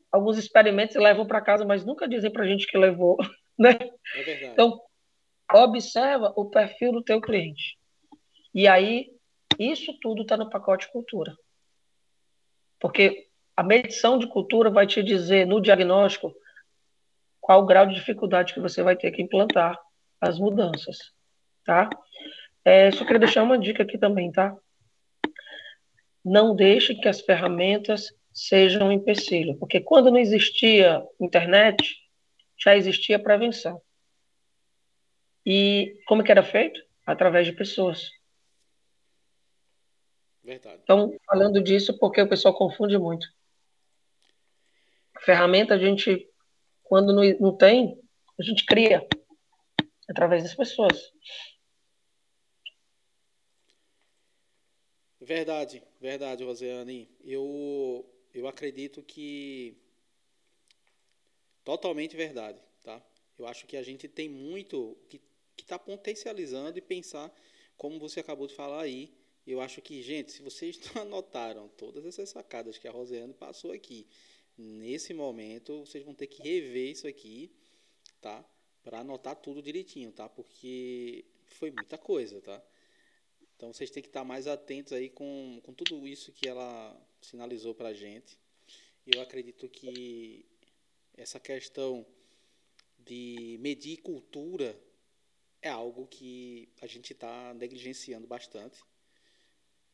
B: alguns experimentos levam para casa, mas nunca dizem para a gente que levou, né? É então, observa o perfil do teu cliente. E aí, isso tudo está no pacote cultura. Porque a medição de cultura vai te dizer no diagnóstico qual o grau de dificuldade que você vai ter que implantar as mudanças, tá? É, só queria deixar uma dica aqui também, tá? Não deixe que as ferramentas seja um empecilho, porque quando não existia internet, já existia prevenção. E como que era feito? Através de pessoas. Verdade. Então, falando disso, porque o pessoal confunde muito. A ferramenta a gente, quando não, não tem, a gente cria. através das pessoas.
A: Verdade, verdade, Rosiane. Eu, eu acredito que totalmente verdade, tá? Eu acho que a gente tem muito que está potencializando e pensar, como você acabou de falar aí. Eu acho que, gente, se vocês anotaram todas essas sacadas que a Rosiane passou aqui, nesse momento, vocês vão ter que rever isso aqui, tá? Para anotar tudo direitinho, tá? Porque foi muita coisa, tá? Então vocês têm que estar mais atentos aí com, com tudo isso que ela sinalizou para a gente. Eu acredito que essa questão de medir cultura é algo que a gente está negligenciando bastante.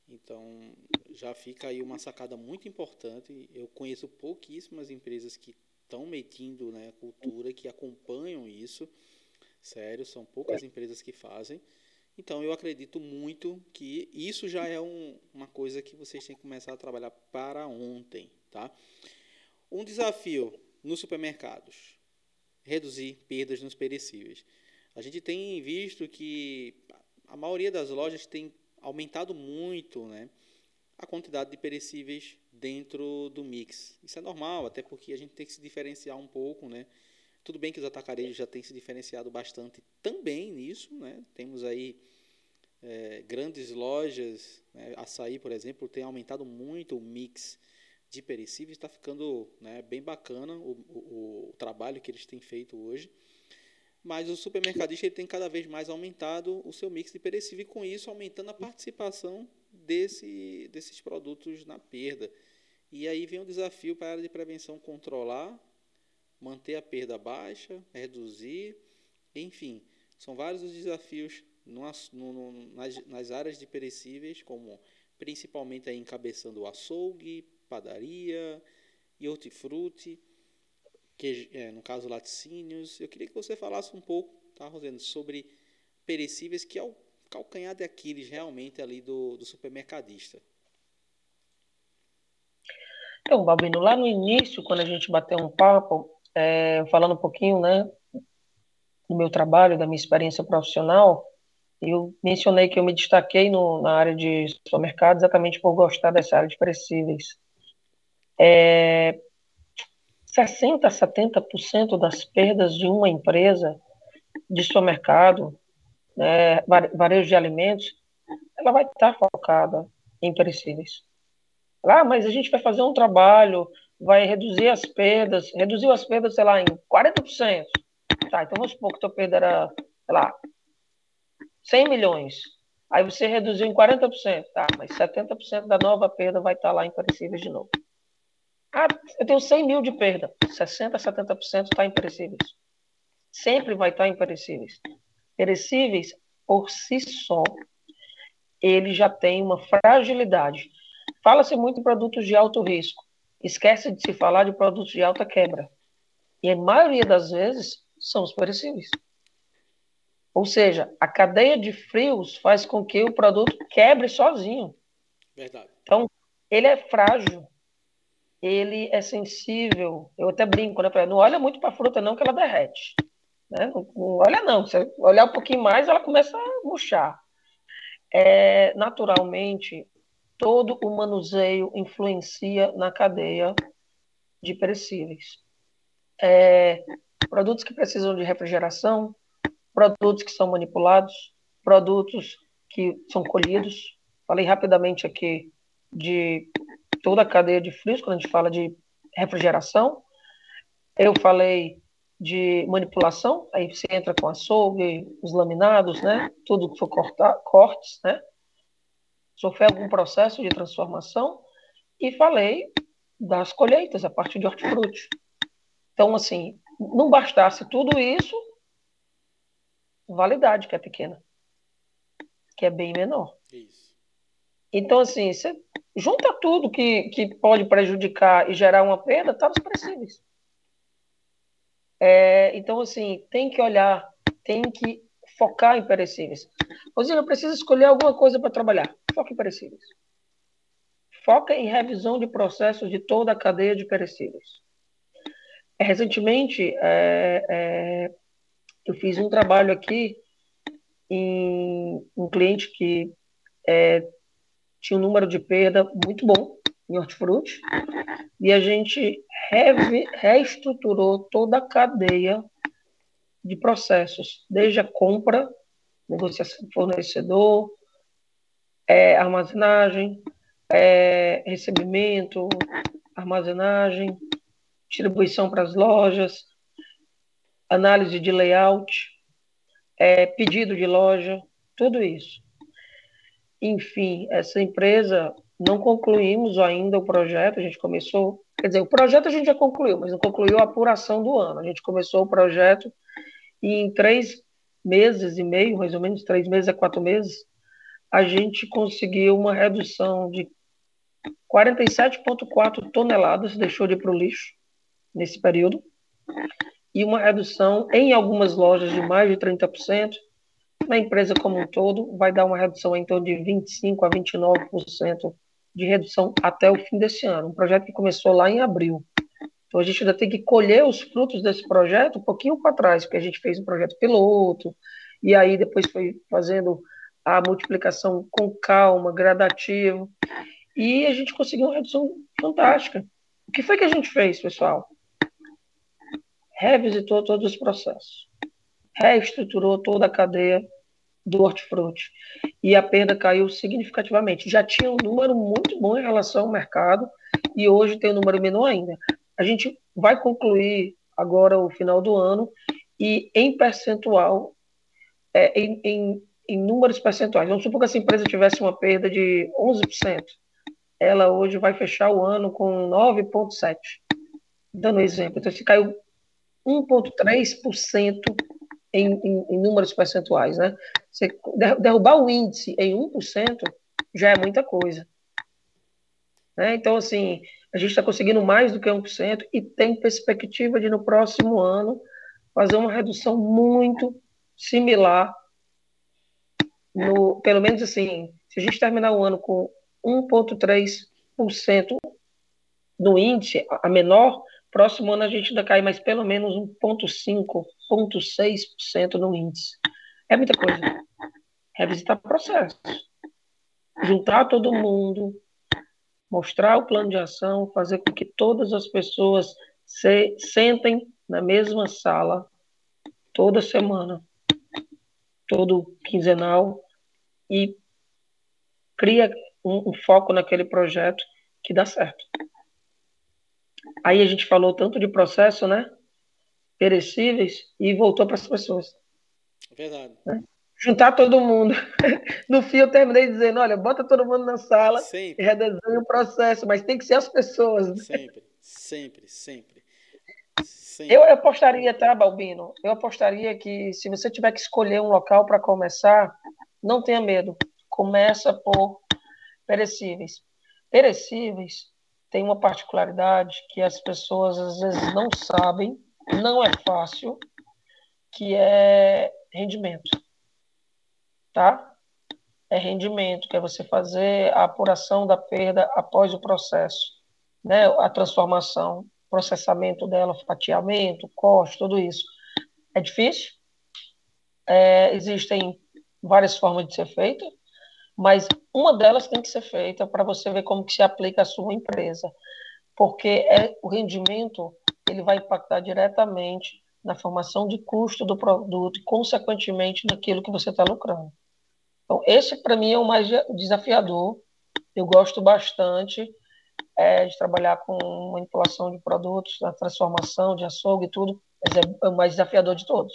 A: Então já fica aí uma sacada muito importante. Eu conheço pouquíssimas empresas que estão medindo né, cultura, que acompanham isso. Sério, são poucas empresas que fazem. Então, eu acredito muito que isso já é um, uma coisa que vocês têm que começar a trabalhar para ontem, tá? Um desafio nos supermercados: reduzir perdas nos perecíveis. A gente tem visto que a maioria das lojas tem aumentado muito, né? A quantidade de perecíveis dentro do mix. Isso é normal, até porque a gente tem que se diferenciar um pouco, né? Tudo bem que os atacarejos já têm se diferenciado bastante também nisso, né? Temos aí é, grandes lojas, né? açaí, por exemplo, tem aumentado muito o mix de perecíveis, está ficando né, bem bacana o, o, o, trabalho que eles têm feito hoje. Mas o supermercadista ele tem cada vez mais aumentado o seu mix de perecível e com isso aumentando a participação desse, desses produtos na perda. E aí vem o desafio para a área de prevenção controlar manter a perda baixa, reduzir, enfim, são vários os desafios no, no, nas, nas, áreas de perecíveis, como principalmente aí encabeçando o açougue, padaria e hortifruti, que, é, no caso laticínios. Eu queria que você falasse um pouco, tá, Rosendo, sobre perecíveis, que é o calcanhar de Aquiles realmente ali do, do supermercadista.
B: Então, Babino, lá no início, quando a gente bateu um papo, é, falando um pouquinho, né, do meu trabalho, da minha experiência profissional, eu mencionei que eu me destaquei no, na área de supermercado exatamente por gostar dessa área de perecíveis. É, 60% a 70% das perdas de uma empresa de supermercado, né, varejo de alimentos, ela vai estar focada em perecíveis. Ah, mas a gente vai fazer um trabalho vai reduzir as perdas, reduziu as perdas, sei lá, em 40%. Tá, então vamos supor que tua perda era, sei lá, 100 milhões. Aí você reduziu em 40%. Tá, mas 70% da nova perda vai estar lá em perecíveis de novo. Ah, eu tenho 100 mil de perda. 60%, 70% está em perecíveis. Sempre vai estar em perecíveis. Perecíveis, por si só, ele já tem uma fragilidade. Fala-se muito em produtos de alto risco esquece de se falar de produtos de alta quebra. E a maioria das vezes são os perecíveis. Ou seja, a cadeia de frios faz com que o produto quebre sozinho.
A: Verdade.
B: Então, ele é frágil, ele é sensível. Eu até brinco, né? Não olha muito para a fruta, não, que ela derrete. Né? Não, não, olha, não. Se olhar um pouquinho mais, ela começa a murchar. É, naturalmente, todo o manuseio influencia na cadeia de perecíveis. É, produtos que precisam de refrigeração, produtos que são manipulados, produtos que são colhidos. Falei rapidamente aqui de toda a cadeia de frios, quando a gente fala de refrigeração. Eu falei de manipulação, aí você entra com açougue, os laminados, né? Tudo que for cortar, cortes, né? sofrer algum processo de transformação e falei das colheitas, a partir de hortifruti. Então, assim, não bastasse tudo isso, validade que é pequena, que é bem menor. Isso. Então, assim, você junta tudo que, que pode prejudicar e gerar uma perda, está nos pressíveis. É, então, assim, tem que olhar, tem que focar em perecíveis. Rosina, preciso escolher alguma coisa para trabalhar. Foca em perecíveis. Foca em revisão de processos de toda a cadeia de perecíveis. É, recentemente, é, é, eu fiz um trabalho aqui em um cliente que é, tinha um número de perda muito bom em hortifruti, e a gente re reestruturou toda a cadeia de processos, desde a compra, negociação de fornecedor, é, armazenagem, é, recebimento, armazenagem, distribuição para as lojas, análise de layout, é, pedido de loja, tudo isso. Enfim, essa empresa não concluímos ainda o projeto, a gente começou, quer dizer, o projeto a gente já concluiu, mas não concluiu a apuração do ano. A gente começou o projeto e em três meses e meio, mais ou menos, três meses a quatro meses, a gente conseguiu uma redução de 47,4 toneladas, deixou de ir para o lixo nesse período, e uma redução em algumas lojas de mais de 30%, na empresa como um todo, vai dar uma redução em torno de 25% a 29% de redução até o fim desse ano. Um projeto que começou lá em abril. Então a gente ainda tem que colher os frutos desse projeto um pouquinho para trás, porque a gente fez um projeto piloto, e aí depois foi fazendo a multiplicação com calma, gradativo, e a gente conseguiu uma redução fantástica. O que foi que a gente fez, pessoal? Revisitou todos os processos, reestruturou toda a cadeia do hortifruti e a perda caiu significativamente. Já tinha um número muito bom em relação ao mercado e hoje tem um número menor ainda. A gente vai concluir agora o final do ano e em percentual, é, em, em, em números percentuais. Vamos supor que essa empresa tivesse uma perda de 11%. Ela hoje vai fechar o ano com 9,7%. Dando um exemplo. Então, se caiu 1,3% em, em, em números percentuais, né? Você derrubar o índice em 1% já é muita coisa. Né? Então, assim, a gente está conseguindo mais do que 1% e tem perspectiva de, no próximo ano, fazer uma redução muito similar, no, pelo menos assim, se a gente terminar o ano com 1,3% no índice, a menor Próximo ano a gente ainda cai mais pelo menos 1,5%, 1,6% no índice. É muita coisa. Revisitar processo. Juntar todo mundo, mostrar o plano de ação, fazer com que todas as pessoas se sentem na mesma sala toda semana, todo quinzenal e cria um, um foco naquele projeto que dá certo. Aí a gente falou tanto de processo, né? Perecíveis e voltou para as pessoas.
A: Verdade.
B: Né? Juntar todo mundo. No fim, eu terminei dizendo: olha, bota todo mundo na sala sempre. e redesenha o processo, mas tem que ser as pessoas. Né?
A: Sempre, sempre, sempre.
B: sempre. Eu apostaria, tá, Balbino? Eu apostaria que se você tiver que escolher um local para começar, não tenha medo. Começa por perecíveis. Perecíveis tem uma particularidade que as pessoas às vezes não sabem, não é fácil, que é rendimento. Tá? É rendimento, que é você fazer a apuração da perda após o processo, né? A transformação, processamento dela, fatiamento, corte, tudo isso. É difícil. É, existem várias formas de ser feita, mas uma delas tem que ser feita para você ver como que se aplica a sua empresa, porque é, o rendimento ele vai impactar diretamente na formação de custo do produto e, consequentemente, naquilo que você está lucrando. Então, esse, para mim, é o mais desafiador. Eu gosto bastante é, de trabalhar com manipulação de produtos, na transformação de açougue e tudo, mas é, é o mais desafiador de todos.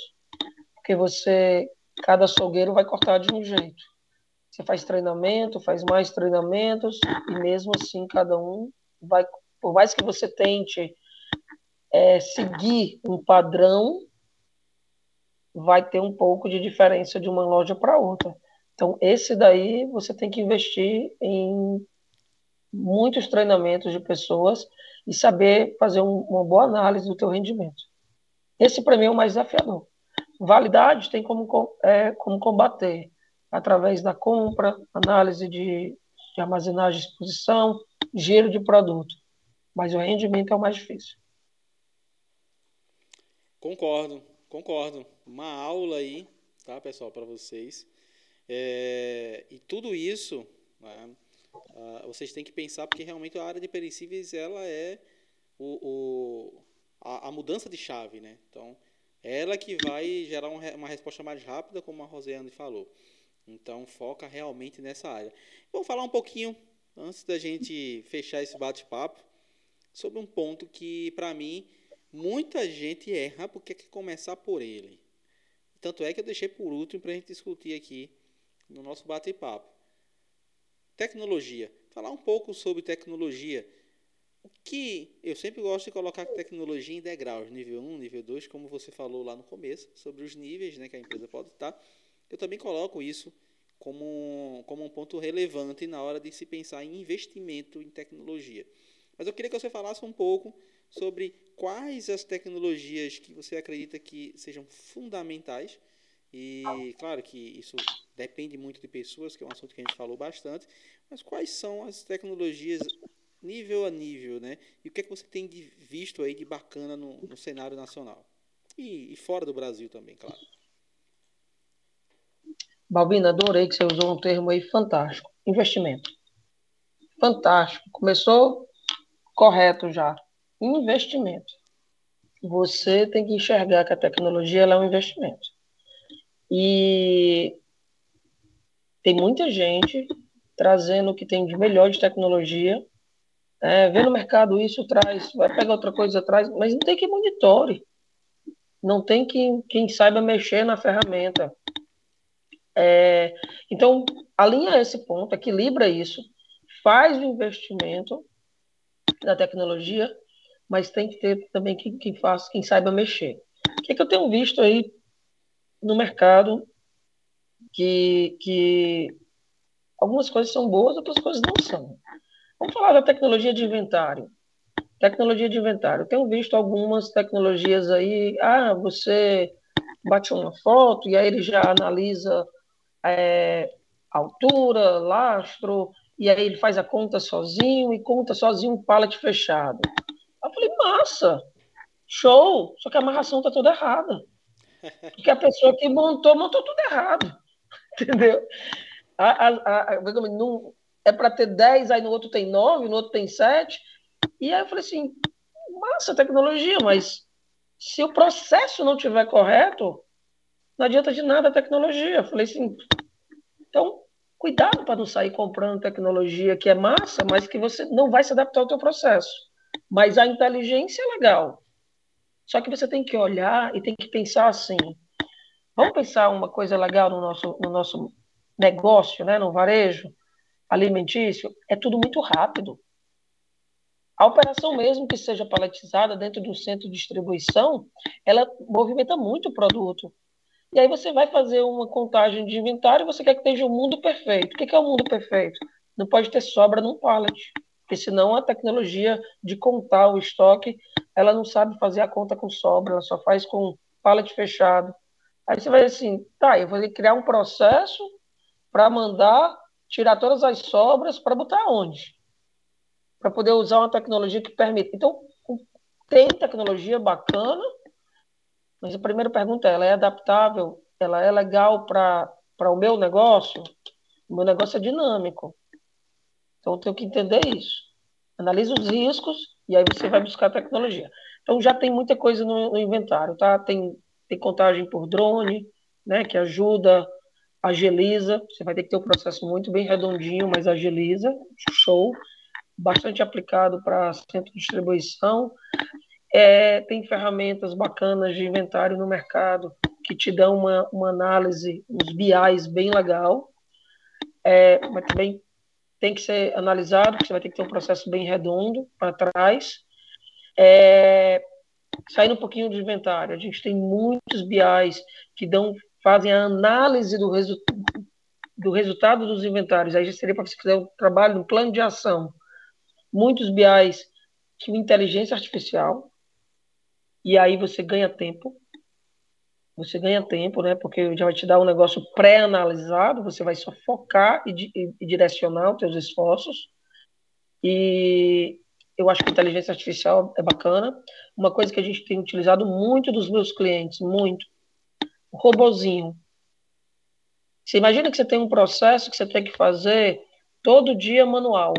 B: Porque você, cada açougueiro vai cortar de um jeito. Você faz treinamento, faz mais treinamentos, e mesmo assim cada um vai, por mais que você tente é, seguir um padrão, vai ter um pouco de diferença de uma loja para outra. Então, esse daí você tem que investir em muitos treinamentos de pessoas e saber fazer um, uma boa análise do teu rendimento. Esse, para mim, é o mais desafiador. Validade tem como, é, como combater através da compra, análise de, de armazenagem e exposição, giro de produto. Mas o rendimento é o mais difícil.
A: Concordo, Concordo. Uma aula aí, tá, pessoal, para vocês. É, e tudo isso, né, vocês têm que pensar, porque realmente a área de perecíveis ela é o, o a, a, mudança de chave, né? Então, ela que vai gerar um, uma resposta mais rápida, como a Rosiane falou. Então, foca realmente nessa área. Vamos falar um pouquinho, antes da gente fechar esse bate-papo, sobre um ponto que, para mim, muita gente erra porque quer começar por ele. Tanto é que eu deixei por último para a gente discutir aqui no nosso bate-papo. Tecnologia. Falar um pouco sobre tecnologia. O que eu sempre gosto de colocar tecnologia em degraus, nível 1, nível 2, como você falou lá no começo, sobre os níveis né, que a empresa pode estar. Eu também coloco isso como, como um ponto relevante na hora de se pensar em investimento em tecnologia. Mas eu queria que você falasse um pouco sobre quais as tecnologias que você acredita que sejam fundamentais. E claro que isso depende muito de pessoas, que é um assunto que a gente falou bastante, mas quais são as tecnologias nível a nível, né? E o que é que você tem de visto aí de bacana no, no cenário nacional? E, e, fora do Brasil também, claro.
B: Balbina, adorei que você usou um termo aí fantástico. Investimento. Fantástico. Começou correto já. Investimento. Você tem que enxergar que a tecnologia é um investimento. E tem muita gente trazendo o que tem de melhor de tecnologia é, vê no mercado isso, traz, vai pegar outra coisa atrás, mas não tem que monitore. Não tem quem, quem saiba mexer na ferramenta. É, então, alinha esse ponto, equilibra isso, faz o investimento na tecnologia, mas tem que ter também quem, quem, faz, quem saiba mexer. O que, é que eu tenho visto aí no mercado que, que algumas coisas são boas, outras coisas não são. Vamos falar da tecnologia de inventário. Tecnologia de inventário. tenho visto algumas tecnologias aí. Ah, você bate uma foto e aí ele já analisa é, altura, lastro, e aí ele faz a conta sozinho e conta sozinho um pallet fechado. Eu falei, massa, show, só que a amarração está toda errada. Porque a pessoa que montou, montou tudo errado. Entendeu? A, a, a, não, é para ter 10, aí no outro tem 9, no outro tem 7. E aí eu falei assim, massa tecnologia, mas se o processo não estiver correto, não adianta de nada a tecnologia. Eu falei assim, então, cuidado para não sair comprando tecnologia que é massa, mas que você não vai se adaptar ao teu processo. Mas a inteligência é legal. Só que você tem que olhar e tem que pensar assim, vamos pensar uma coisa legal no nosso, no nosso negócio, né, no varejo? alimentício, é tudo muito rápido. A operação mesmo que seja paletizada dentro de um centro de distribuição, ela movimenta muito o produto. E aí você vai fazer uma contagem de inventário, você quer que esteja o um mundo perfeito. O que é o mundo perfeito? Não pode ter sobra num pallet, porque senão a tecnologia de contar o estoque, ela não sabe fazer a conta com sobra, ela só faz com pallet fechado. Aí você vai assim, tá, eu vou criar um processo para mandar tirar todas as sobras para botar onde? Para poder usar uma tecnologia que permita. Então, tem tecnologia bacana, mas a primeira pergunta é: ela é adaptável? Ela é legal para o meu negócio? O meu negócio é dinâmico. Então, eu tenho que entender isso. Analisa os riscos e aí você vai buscar a tecnologia. Então, já tem muita coisa no, no inventário, tá? Tem, tem contagem por drone, né, que ajuda agiliza, você vai ter que ter um processo muito bem redondinho, mas agiliza, show, bastante aplicado para centro de distribuição. É, tem ferramentas bacanas de inventário no mercado que te dão uma, uma análise, uns BIs bem legal, é, mas também tem que ser analisado, você vai ter que ter um processo bem redondo para trás. É, saindo um pouquinho de inventário, a gente tem muitos BIs que dão fazem a análise do, resu do resultado dos inventários. Aí já seria para você fazer um trabalho, um plano de ação. Muitos BIs que inteligência artificial, e aí você ganha tempo. Você ganha tempo, né? Porque já vai te dar um negócio pré-analisado, você vai só focar e, e, e direcionar os seus esforços. E eu acho que inteligência artificial é bacana. Uma coisa que a gente tem utilizado muito dos meus clientes, muito, o robozinho. Você imagina que você tem um processo que você tem que fazer todo dia manual.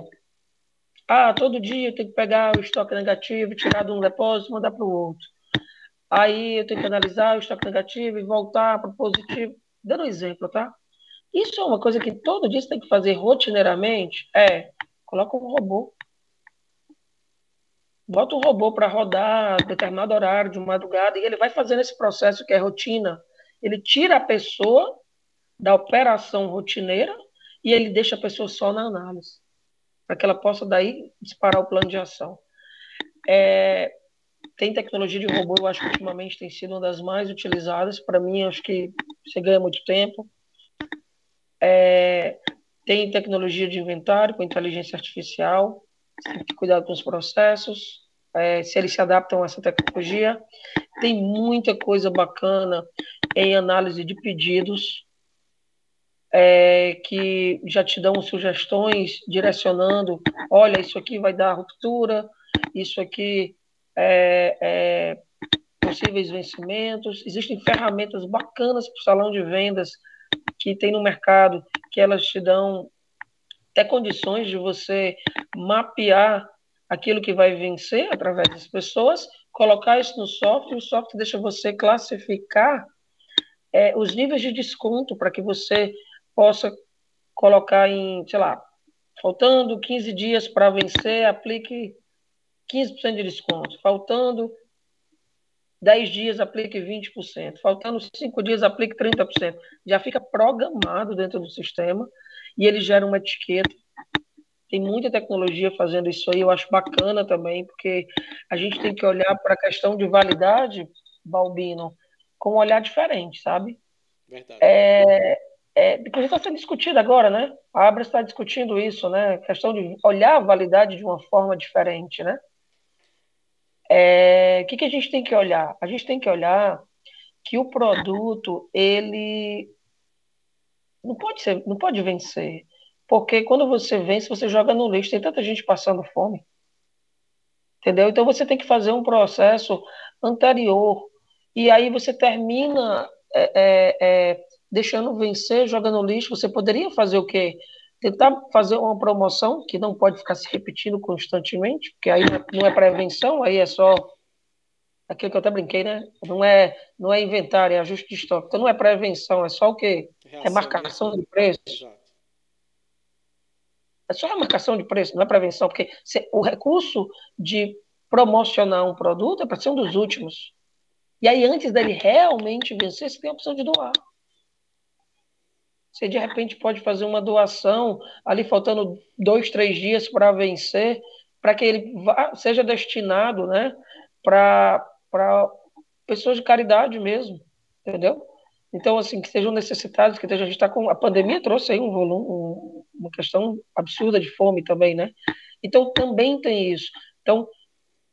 B: Ah, todo dia tenho que pegar o estoque negativo, tirar de um depósito e mandar para o outro. Aí eu tenho que analisar o estoque negativo e voltar para o positivo. Dando um exemplo, tá? Isso é uma coisa que todo dia você tem que fazer rotineiramente. É, coloca um robô. Bota um robô para rodar determinado horário de madrugada e ele vai fazendo esse processo que é rotina. Ele tira a pessoa da operação rotineira e ele deixa a pessoa só na análise, para que ela possa daí disparar o plano de ação. É, tem tecnologia de robô, eu acho que ultimamente tem sido uma das mais utilizadas. Para mim, acho que você ganha muito tempo. É, tem tecnologia de inventário com inteligência artificial, tem que cuidar com os processos, é, se eles se adaptam a essa tecnologia. Tem muita coisa bacana em análise de pedidos, é, que já te dão sugestões direcionando, olha, isso aqui vai dar ruptura, isso aqui é, é possíveis vencimentos. Existem ferramentas bacanas para o salão de vendas que tem no mercado, que elas te dão até condições de você mapear aquilo que vai vencer através das pessoas, colocar isso no software, o software deixa você classificar é, os níveis de desconto para que você possa colocar em, sei lá, faltando 15 dias para vencer, aplique 15% de desconto. Faltando 10 dias, aplique 20%. Faltando 5 dias, aplique 30%. Já fica programado dentro do sistema e ele gera uma etiqueta. Tem muita tecnologia fazendo isso aí, eu acho bacana também, porque a gente tem que olhar para a questão de validade, Balbino, com um olhar diferente, sabe? Verdade. É, é, está sendo discutido agora, né? A Abra está discutindo isso, né? A questão de olhar a validade de uma forma diferente, né? É, que, que a gente tem que olhar? A gente tem que olhar que o produto ele não pode ser, não pode vencer, porque quando você vence você joga no lixo. Tem tanta gente passando fome, entendeu? Então você tem que fazer um processo anterior e aí você termina é, é, é deixando vencer, joga no lixo. Você poderia fazer o quê? Tentar fazer uma promoção que não pode ficar se repetindo constantemente, porque aí não é prevenção, aí é só aquilo que eu até brinquei, né? Não é, não é inventário, é ajuste de estoque. Então não é prevenção, é só o quê? É marcação de preço. É só a marcação de preço, não é prevenção, porque o recurso de promocionar um produto é para ser um dos últimos. E aí, antes dele realmente vencer, você tem a opção de doar. Você de repente pode fazer uma doação ali faltando dois, três dias para vencer, para que ele vá, seja destinado, né, para pessoas de caridade mesmo, entendeu? Então, assim, que sejam necessitados, que a gente está com a pandemia trouxe aí um volume, um, uma questão absurda de fome também, né? Então, também tem isso. Então,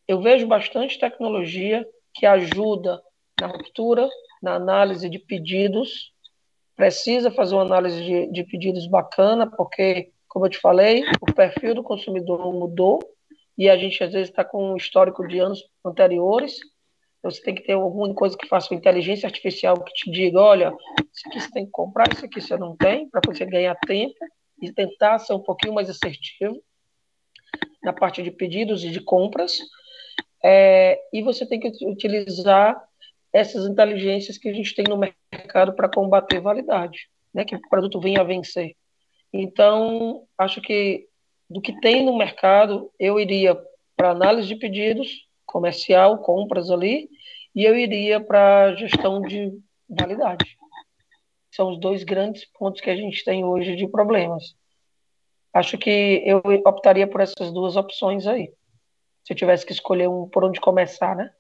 B: eu vejo bastante tecnologia que ajuda na ruptura, na análise de pedidos, precisa fazer uma análise de, de pedidos bacana, porque, como eu te falei, o perfil do consumidor mudou e a gente às vezes está com um histórico de anos anteriores. Então, você tem que ter alguma coisa que faça uma inteligência artificial que te diga, olha, isso aqui você tem que comprar, isso aqui você não tem, para você ganhar tempo e tentar ser um pouquinho mais assertivo na parte de pedidos e de compras. É, e você tem que utilizar essas inteligências que a gente tem no mercado para combater validade, né, que o produto venha a vencer. Então, acho que do que tem no mercado, eu iria para análise de pedidos, comercial, compras ali, e eu iria para gestão de validade. São os dois grandes pontos que a gente tem hoje de problemas. Acho que eu optaria por essas duas opções aí. Se eu tivesse que escolher um por onde começar, né?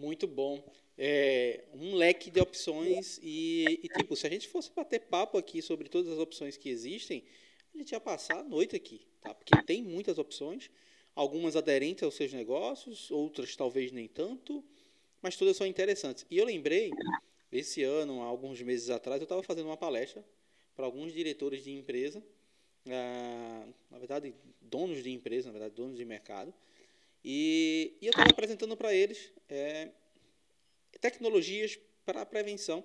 A: Muito bom. É, um leque de opções e, e, tipo, se a gente fosse bater papo aqui sobre todas as opções que existem, a gente ia passar a noite aqui, tá? Porque tem muitas opções, algumas aderentes aos seus negócios, outras talvez nem tanto, mas todas são interessantes. E eu lembrei, esse ano, há alguns meses atrás, eu estava fazendo uma palestra para alguns diretores de empresa uh, na verdade, donos de empresa, na verdade, donos de mercado, e, e eu estava apresentando para eles é, tecnologias para a prevenção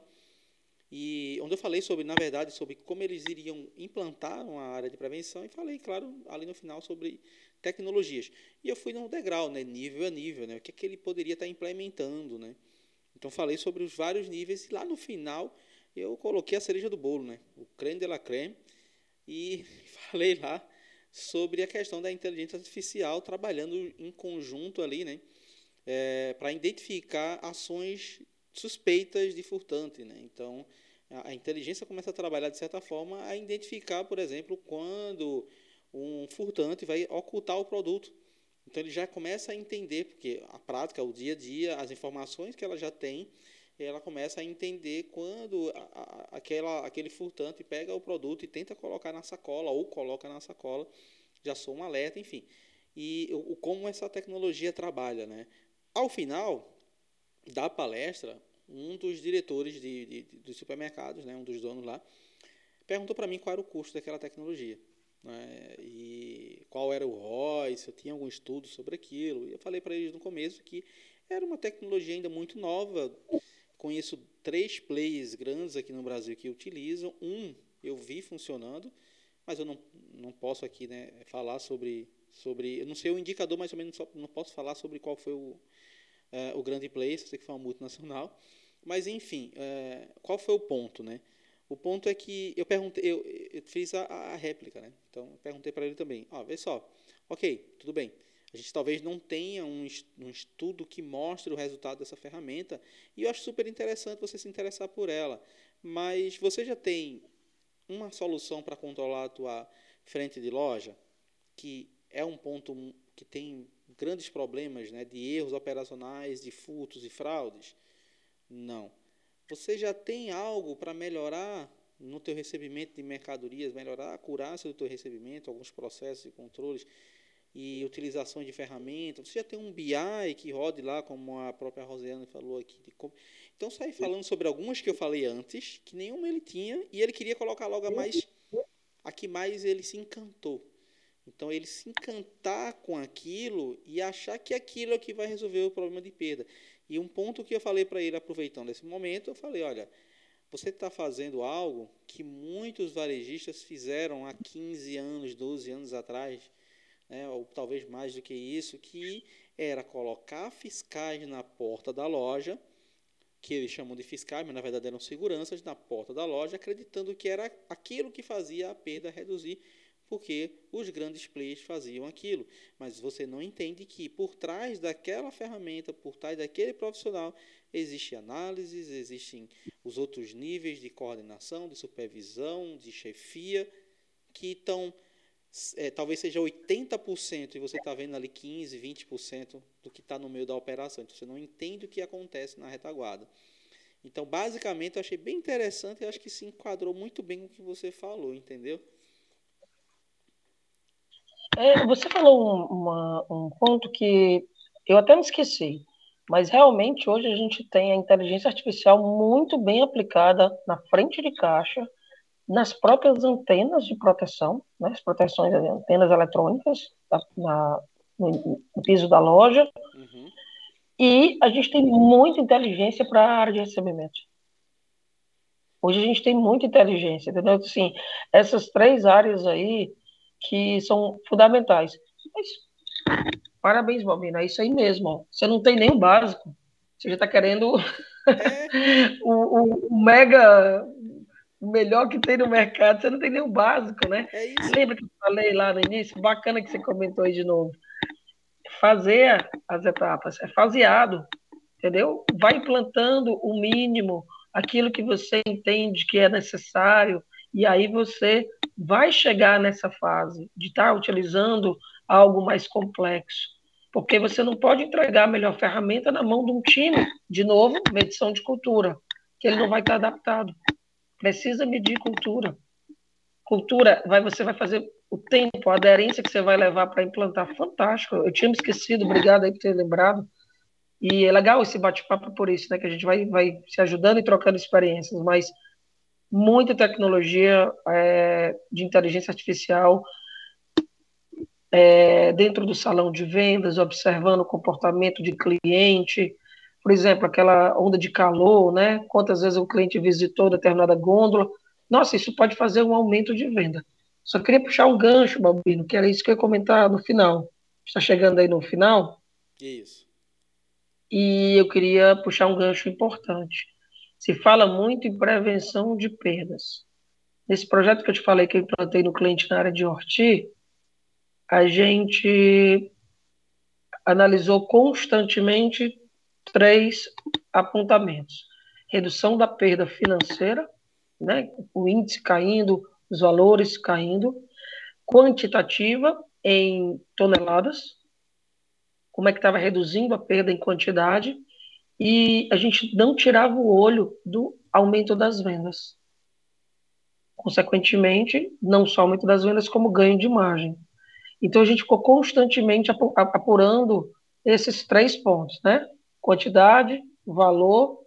A: e onde eu falei sobre, na verdade, sobre como eles iriam implantar uma área de prevenção e falei, claro, ali no final sobre tecnologias. E eu fui no degrau, né, nível a nível, né, o que, é que ele poderia estar implementando, né. Então falei sobre os vários níveis e lá no final eu coloquei a cereja do bolo, né, o creme de la creme e falei lá sobre a questão da inteligência artificial trabalhando em conjunto ali, né, é, para identificar ações suspeitas de furtante. Né? Então, a, a inteligência começa a trabalhar, de certa forma, a identificar, por exemplo, quando um furtante vai ocultar o produto. Então, ele já começa a entender, porque a prática, o dia a dia, as informações que ela já tem, ela começa a entender quando a, a, aquela, aquele furtante pega o produto e tenta colocar na sacola ou coloca na sacola, já sou um alerta, enfim. E o, como essa tecnologia trabalha, né? Ao final da palestra, um dos diretores de, de, de dos supermercados, né, um dos donos lá, perguntou para mim qual era o custo daquela tecnologia. Né, e qual era o ROI, se eu tinha algum estudo sobre aquilo. E eu falei para eles no começo que era uma tecnologia ainda muito nova. Conheço três players grandes aqui no Brasil que utilizam. Um eu vi funcionando, mas eu não, não posso aqui né, falar sobre, sobre. Eu não sei o indicador, mais ou menos, não posso falar sobre qual foi o, é, o grande player, sei que foi uma multinacional. Mas, enfim, é, qual foi o ponto, né? O ponto é que eu perguntei, eu, eu fiz a, a, réplica, né? Então, eu perguntei para ele também, ó, vê só, ok, tudo bem, a gente talvez não tenha um, um estudo que mostre o resultado dessa ferramenta, e eu acho super interessante você se interessar por ela, mas você já tem uma solução para controlar a tua frente de loja, que é um ponto que tem grandes problemas né, de erros operacionais, de furtos e fraudes? Não. Você já tem algo para melhorar no teu recebimento de mercadorias, melhorar a acurácia do teu recebimento, alguns processos e controles e utilização de ferramentas. Você já tem um BI que rode lá, como a própria Rosiane falou aqui. Então, saí falando sobre algumas que eu falei antes, que nenhuma ele tinha, e ele queria colocar logo a mais a que mais ele se encantou. Então, ele se encantar com aquilo e achar que aquilo é o que vai resolver o problema de perda. E um ponto que eu falei para ele, aproveitando esse momento, eu falei: olha, você está fazendo algo que muitos varejistas fizeram há 15 anos, 12 anos atrás, né, ou talvez mais do que isso, que era colocar fiscais na porta da loja, que eles chamam de fiscais, mas na verdade eram seguranças na porta da loja, acreditando que era aquilo que fazia a perda reduzir porque os grandes players faziam aquilo. Mas você não entende que por trás daquela ferramenta, por trás daquele profissional, existe análises, existem os outros níveis de coordenação, de supervisão, de chefia, que estão, é, talvez seja 80% e você está vendo ali 15%, 20% do que está no meio da operação. Então você não entende o que acontece na retaguarda. Então, basicamente, eu achei bem interessante e acho que se enquadrou muito bem com o que você falou, entendeu?
B: É, você falou um, uma, um ponto que eu até me esqueci, mas realmente hoje a gente tem a inteligência artificial muito bem aplicada na frente de caixa, nas próprias antenas de proteção, né, as proteções, as antenas eletrônicas na, na no, no, piso da loja, uhum. e a gente tem muita inteligência para a área de recebimento. Hoje a gente tem muita inteligência, entendeu? Assim, essas três áreas aí, que são fundamentais. Mas, parabéns, Balbina, é isso aí mesmo. Ó. Você não tem nem o básico. Você já está querendo é. o, o, o, mega o melhor que tem no mercado, você não tem nem o básico, né?
A: É
B: Lembra que eu falei lá no início? Bacana que você comentou aí de novo. Fazer as etapas, é faseado, entendeu? Vai implantando o mínimo, aquilo que você entende que é necessário, e aí você vai chegar nessa fase de estar utilizando algo mais complexo, porque você não pode entregar a melhor ferramenta na mão de um time, de novo, medição de cultura, que ele não vai estar adaptado. Precisa medir cultura. Cultura, vai, você vai fazer o tempo, a aderência que você vai levar para implantar, fantástico. Eu tinha me esquecido, obrigado aí por ter lembrado. E é legal esse bate-papo por isso, né? Que a gente vai, vai se ajudando e trocando experiências, mas muita tecnologia é, de inteligência artificial é, dentro do salão de vendas, observando o comportamento de cliente, por exemplo, aquela onda de calor, né? Quantas vezes o cliente visitou determinada gôndola. Nossa, isso pode fazer um aumento de venda. Só queria puxar um gancho, Balbino, que era isso que eu ia comentar no final. Está chegando aí no final?
A: Isso.
B: E eu queria puxar um gancho importante. Se fala muito em prevenção de perdas. Nesse projeto que eu te falei que eu implantei no cliente na área de Horti, a gente analisou constantemente três apontamentos: redução da perda financeira, né, o índice caindo, os valores caindo, quantitativa em toneladas, como é que estava reduzindo a perda em quantidade, e a gente não tirava o olho do aumento das vendas. Consequentemente, não só aumento das vendas, como ganho de margem. Então, a gente ficou constantemente apurando esses três pontos, né? Quantidade, valor,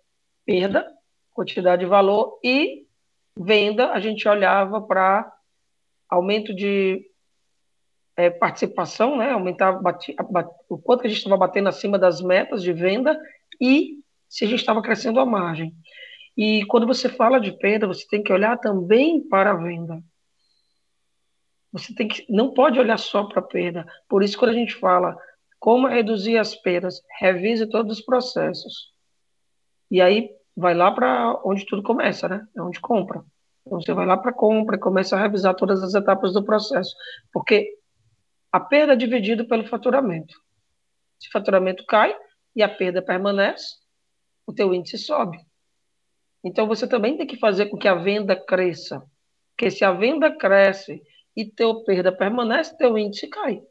B: perda, quantidade e valor, e venda, a gente olhava para aumento de é, participação, né? Aumentar bati, o quanto a gente estava batendo acima das metas de venda e se a gente estava crescendo a margem. E quando você fala de perda, você tem que olhar também para a venda. Você tem que, não pode olhar só para a perda. Por isso, quando a gente fala como reduzir as perdas, revise todos os processos. E aí vai lá para onde tudo começa, né? É onde compra. Então você vai lá para compra e começa a revisar todas as etapas do processo, porque a perda é dividida pelo faturamento. Se o faturamento cai, e a perda permanece, o teu índice sobe. Então você também tem que fazer com que a venda cresça. Porque se a venda cresce e teu perda permanece, teu índice cai.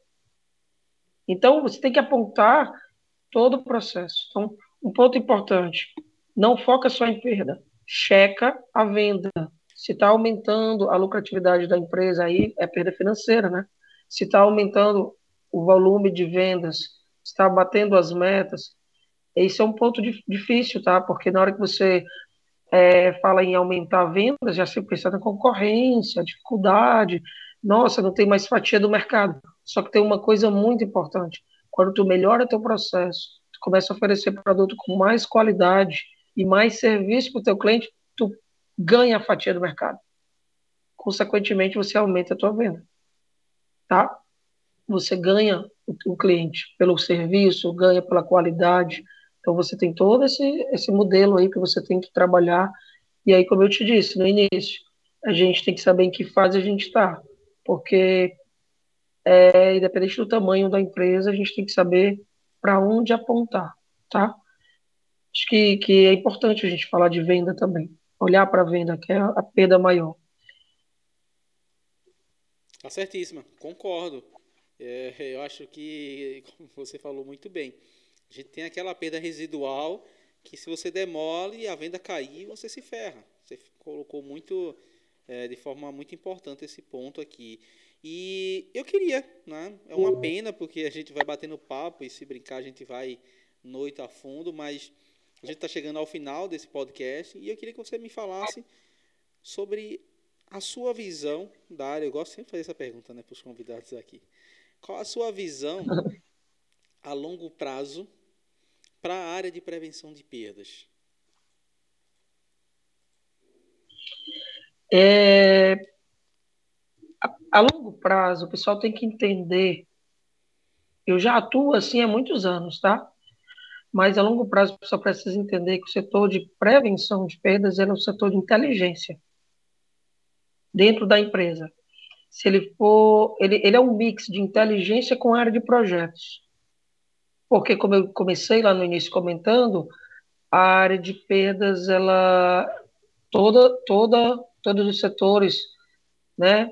B: Então você tem que apontar todo o processo. Então, um ponto importante, não foca só em perda, checa a venda. Se está aumentando a lucratividade da empresa, aí é perda financeira, né? Se está aumentando o volume de vendas, está batendo as metas, esse é um ponto difícil, tá? Porque na hora que você é, fala em aumentar vendas, já se pensa na concorrência, dificuldade. Nossa, não tem mais fatia do mercado. Só que tem uma coisa muito importante. Quando tu melhora teu processo, tu começa a oferecer produto com mais qualidade e mais serviço para o teu cliente, tu ganha a fatia do mercado. Consequentemente, você aumenta a tua venda. Tá? Você ganha o cliente pelo serviço, ganha pela qualidade, então você tem todo esse, esse modelo aí que você tem que trabalhar. E aí, como eu te disse no início, a gente tem que saber em que fase a gente está, porque é, independente do tamanho da empresa, a gente tem que saber para onde apontar, tá? Acho que, que é importante a gente falar de venda também, olhar para a venda, que é a perda maior.
A: Tá certíssima, concordo. É, eu acho que, você falou muito bem, a gente tem aquela perda residual que se você demole e a venda cair, você se ferra. Você colocou muito é, de forma muito importante esse ponto aqui. E eu queria, né? É uma pena porque a gente vai batendo papo e se brincar a gente vai noite a fundo, mas a gente está chegando ao final desse podcast e eu queria que você me falasse sobre a sua visão da área. Eu gosto sempre de fazer essa pergunta né, para os convidados aqui. Qual a sua visão a longo prazo para a área de prevenção de perdas?
B: É, a, a, longo prazo, o pessoal tem que entender. Eu já atuo assim há muitos anos, tá? Mas a longo prazo, o pessoal precisa entender que o setor de prevenção de perdas é um setor de inteligência dentro da empresa. Se ele for, ele, ele é um mix de inteligência com área de projetos porque como eu comecei lá no início comentando, a área de perdas, ela toda toda todos os setores, né,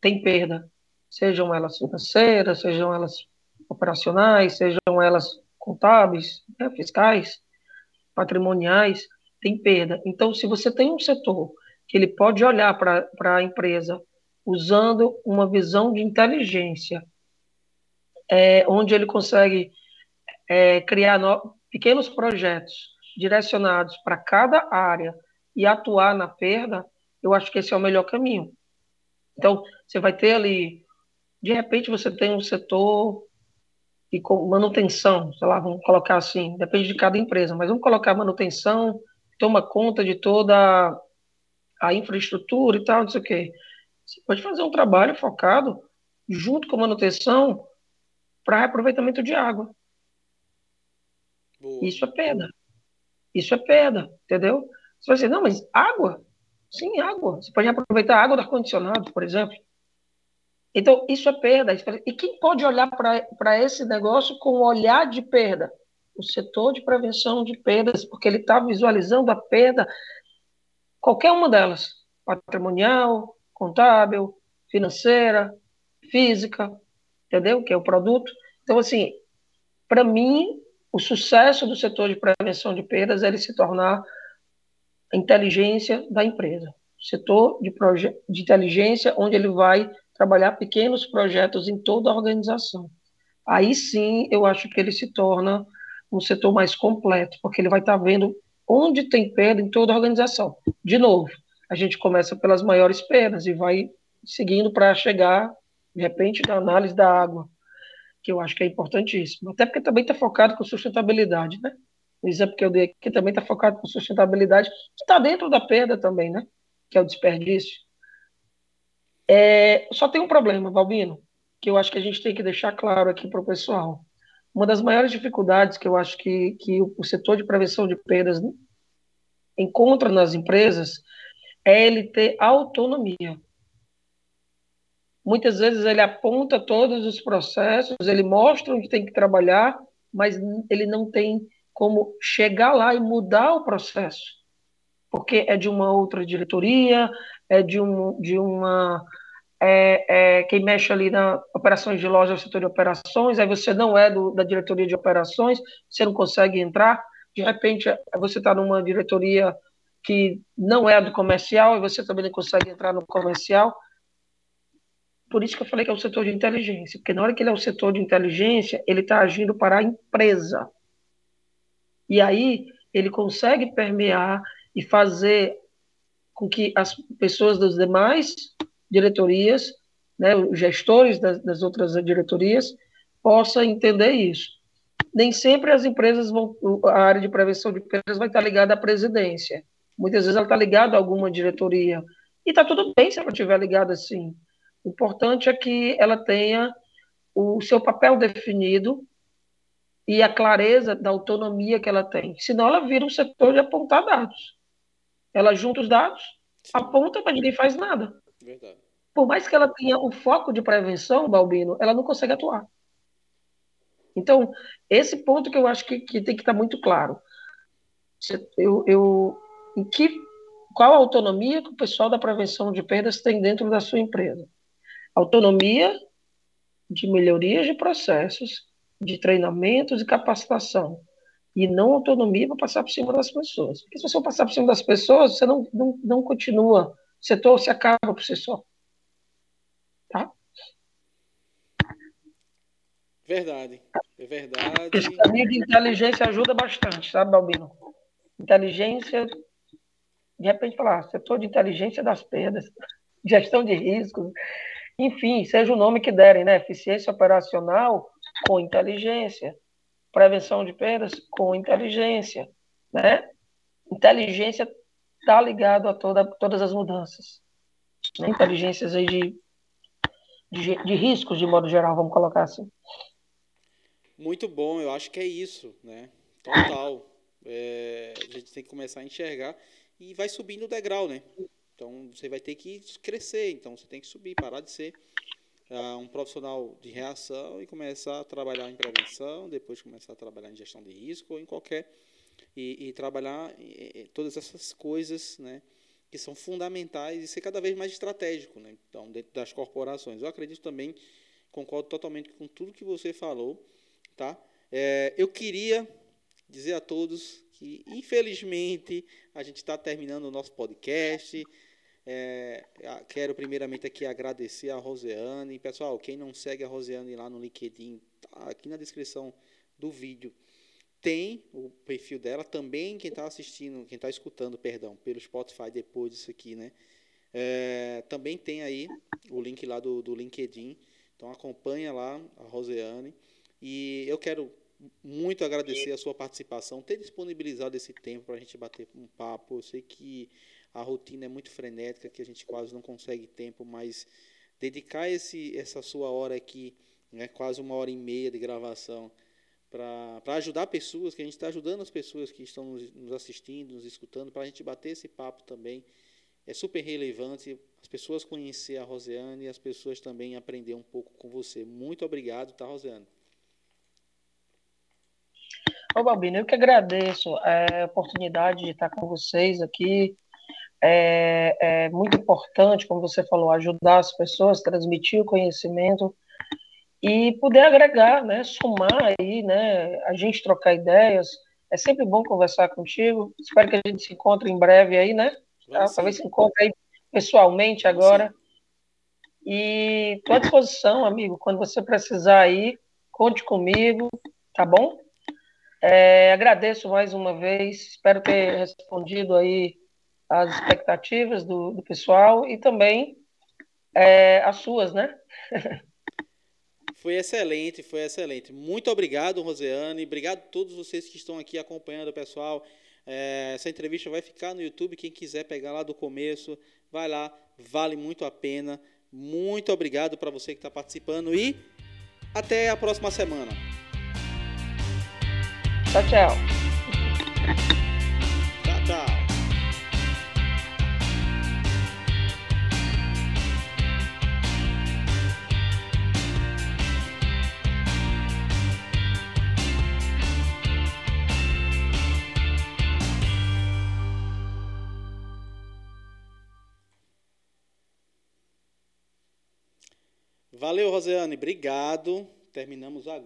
B: tem perda, sejam elas financeiras, sejam elas operacionais, sejam elas contábeis, né, fiscais, patrimoniais, tem perda. Então, se você tem um setor que ele pode olhar para a empresa usando uma visão de inteligência, é, onde ele consegue é, criar no, pequenos projetos direcionados para cada área e atuar na perda, eu acho que esse é o melhor caminho. Então, você vai ter ali, de repente você tem um setor de manutenção, sei lá, vamos colocar assim, depende de cada empresa, mas vamos colocar manutenção, toma conta de toda a infraestrutura e tal, não sei o quê. Você pode fazer um trabalho focado junto com a manutenção para aproveitamento de água. Boa. Isso é perda. Isso é perda, entendeu? Você vai dizer, não, mas água? Sim, água. Você pode aproveitar a água do ar-condicionado, por exemplo. Então, isso é perda. E quem pode olhar para esse negócio com olhar de perda? O setor de prevenção de perdas, porque ele está visualizando a perda, qualquer uma delas, patrimonial, contábil, financeira, física, entendeu? Que é o produto. Então, assim, para mim, o sucesso do setor de prevenção de perdas é ele se tornar a inteligência da empresa. Setor de, de inteligência, onde ele vai trabalhar pequenos projetos em toda a organização. Aí sim, eu acho que ele se torna um setor mais completo, porque ele vai estar vendo onde tem perda em toda a organização. De novo, a gente começa pelas maiores perdas e vai seguindo para chegar, de repente, na análise da água, que eu acho que é importantíssimo. Até porque também está focado com sustentabilidade, né? o exemplo que eu dei aqui também está focado com sustentabilidade, que está dentro da perda também, né? Que é o desperdício. É, só tem um problema, Valbino, que eu acho que a gente tem que deixar claro aqui para o pessoal. Uma das maiores dificuldades que eu acho que, que o setor de prevenção de perdas encontra nas empresas é ele ter autonomia. Muitas vezes ele aponta todos os processos, ele mostra onde tem que trabalhar, mas ele não tem como chegar lá e mudar o processo, porque é de uma outra diretoria, é de, um, de uma. É, é, quem mexe ali na operações de loja setor de operações, aí você não é do, da diretoria de operações, você não consegue entrar, de repente você está numa diretoria que não é do comercial e você também não consegue entrar no comercial. Por isso que eu falei que é o setor de inteligência, porque na hora que ele é o setor de inteligência, ele está agindo para a empresa. E aí ele consegue permear e fazer com que as pessoas das demais diretorias, né, os gestores das, das outras diretorias, possam entender isso. Nem sempre as empresas vão, a área de prevenção de perdas vai estar ligada à presidência. Muitas vezes ela está ligada a alguma diretoria. E está tudo bem se ela estiver ligada assim. O importante é que ela tenha o seu papel definido e a clareza da autonomia que ela tem. Senão ela vira um setor de apontar dados. Ela junta os dados, Sim. aponta, mas ninguém faz nada. Verdade. Por mais que ela tenha o foco de prevenção, Balbino, ela não consegue atuar. Então, esse ponto que eu acho que, que tem que estar muito claro. Eu, eu, em que, qual a autonomia que o pessoal da prevenção de perdas tem dentro da sua empresa? Autonomia de melhorias de processos de treinamentos e capacitação, e não autonomia para passar por cima das pessoas. Porque se você passar por cima das pessoas, você não, não, não continua, o setor se acaba por si só. Tá?
A: Verdade, é verdade.
B: Esse caminho de inteligência ajuda bastante, sabe, Balbino? Inteligência, de repente falar, setor de inteligência das perdas, gestão de riscos, enfim, seja o nome que derem, né? Eficiência operacional com inteligência, prevenção de perdas com inteligência, né? Inteligência está ligado a toda, todas as mudanças, né? inteligências aí de, de, de riscos de modo geral, vamos colocar assim.
A: Muito bom, eu acho que é isso, né? Total. É, a gente tem que começar a enxergar e vai subindo o degrau, né? Então você vai ter que crescer, então você tem que subir, parar de ser uh, um profissional de reação e começar a trabalhar em prevenção, depois começar a trabalhar em gestão de risco ou em qualquer e, e trabalhar em, todas essas coisas, né, que são fundamentais e ser cada vez mais estratégico, né? Então, dentro das corporações, eu acredito também, concordo totalmente com tudo que você falou, tá? É, eu queria dizer a todos que, infelizmente, a gente está terminando o nosso podcast. É, quero primeiramente aqui agradecer a Roseane. Pessoal, quem não segue a Roseane lá no LinkedIn, tá aqui na descrição do vídeo tem o perfil dela. Também quem está assistindo, quem está escutando, perdão, pelo Spotify depois disso aqui, né? É, também tem aí o link lá do, do LinkedIn. Então acompanha lá a Roseane. E eu quero muito agradecer a sua participação, ter disponibilizado esse tempo para a gente bater um papo. Eu sei que a rotina é muito frenética, que a gente quase não consegue tempo, mas dedicar esse, essa sua hora aqui, né, quase uma hora e meia de gravação, para ajudar pessoas, que a gente está ajudando as pessoas que estão nos, nos assistindo, nos escutando, para a gente bater esse papo também. É super relevante as pessoas conhecer a Roseane e as pessoas também aprender um pouco com você. Muito obrigado, tá, Roseane?
B: Ô, Balbino, eu que agradeço é, a oportunidade de estar com vocês aqui. É, é, muito importante, como você falou, ajudar as pessoas, transmitir o conhecimento e poder agregar, né, somar aí, né, a gente trocar ideias. É sempre bom conversar contigo. Espero que a gente se encontre em breve aí, né? Tá? Talvez se encontre aí pessoalmente agora. E estou à disposição, amigo. Quando você precisar aí, conte comigo, tá bom? É, agradeço mais uma vez, espero ter respondido aí as expectativas do, do pessoal e também é, as suas, né?
A: Foi excelente, foi excelente. Muito obrigado, Roseane. Obrigado a todos vocês que estão aqui acompanhando, pessoal. É, essa entrevista vai ficar no YouTube. Quem quiser pegar lá do começo, vai lá. Vale muito a pena. Muito obrigado para você que está participando e até a próxima semana. Tchau, tchau. Valeu, Rosiane. Obrigado. Terminamos agora.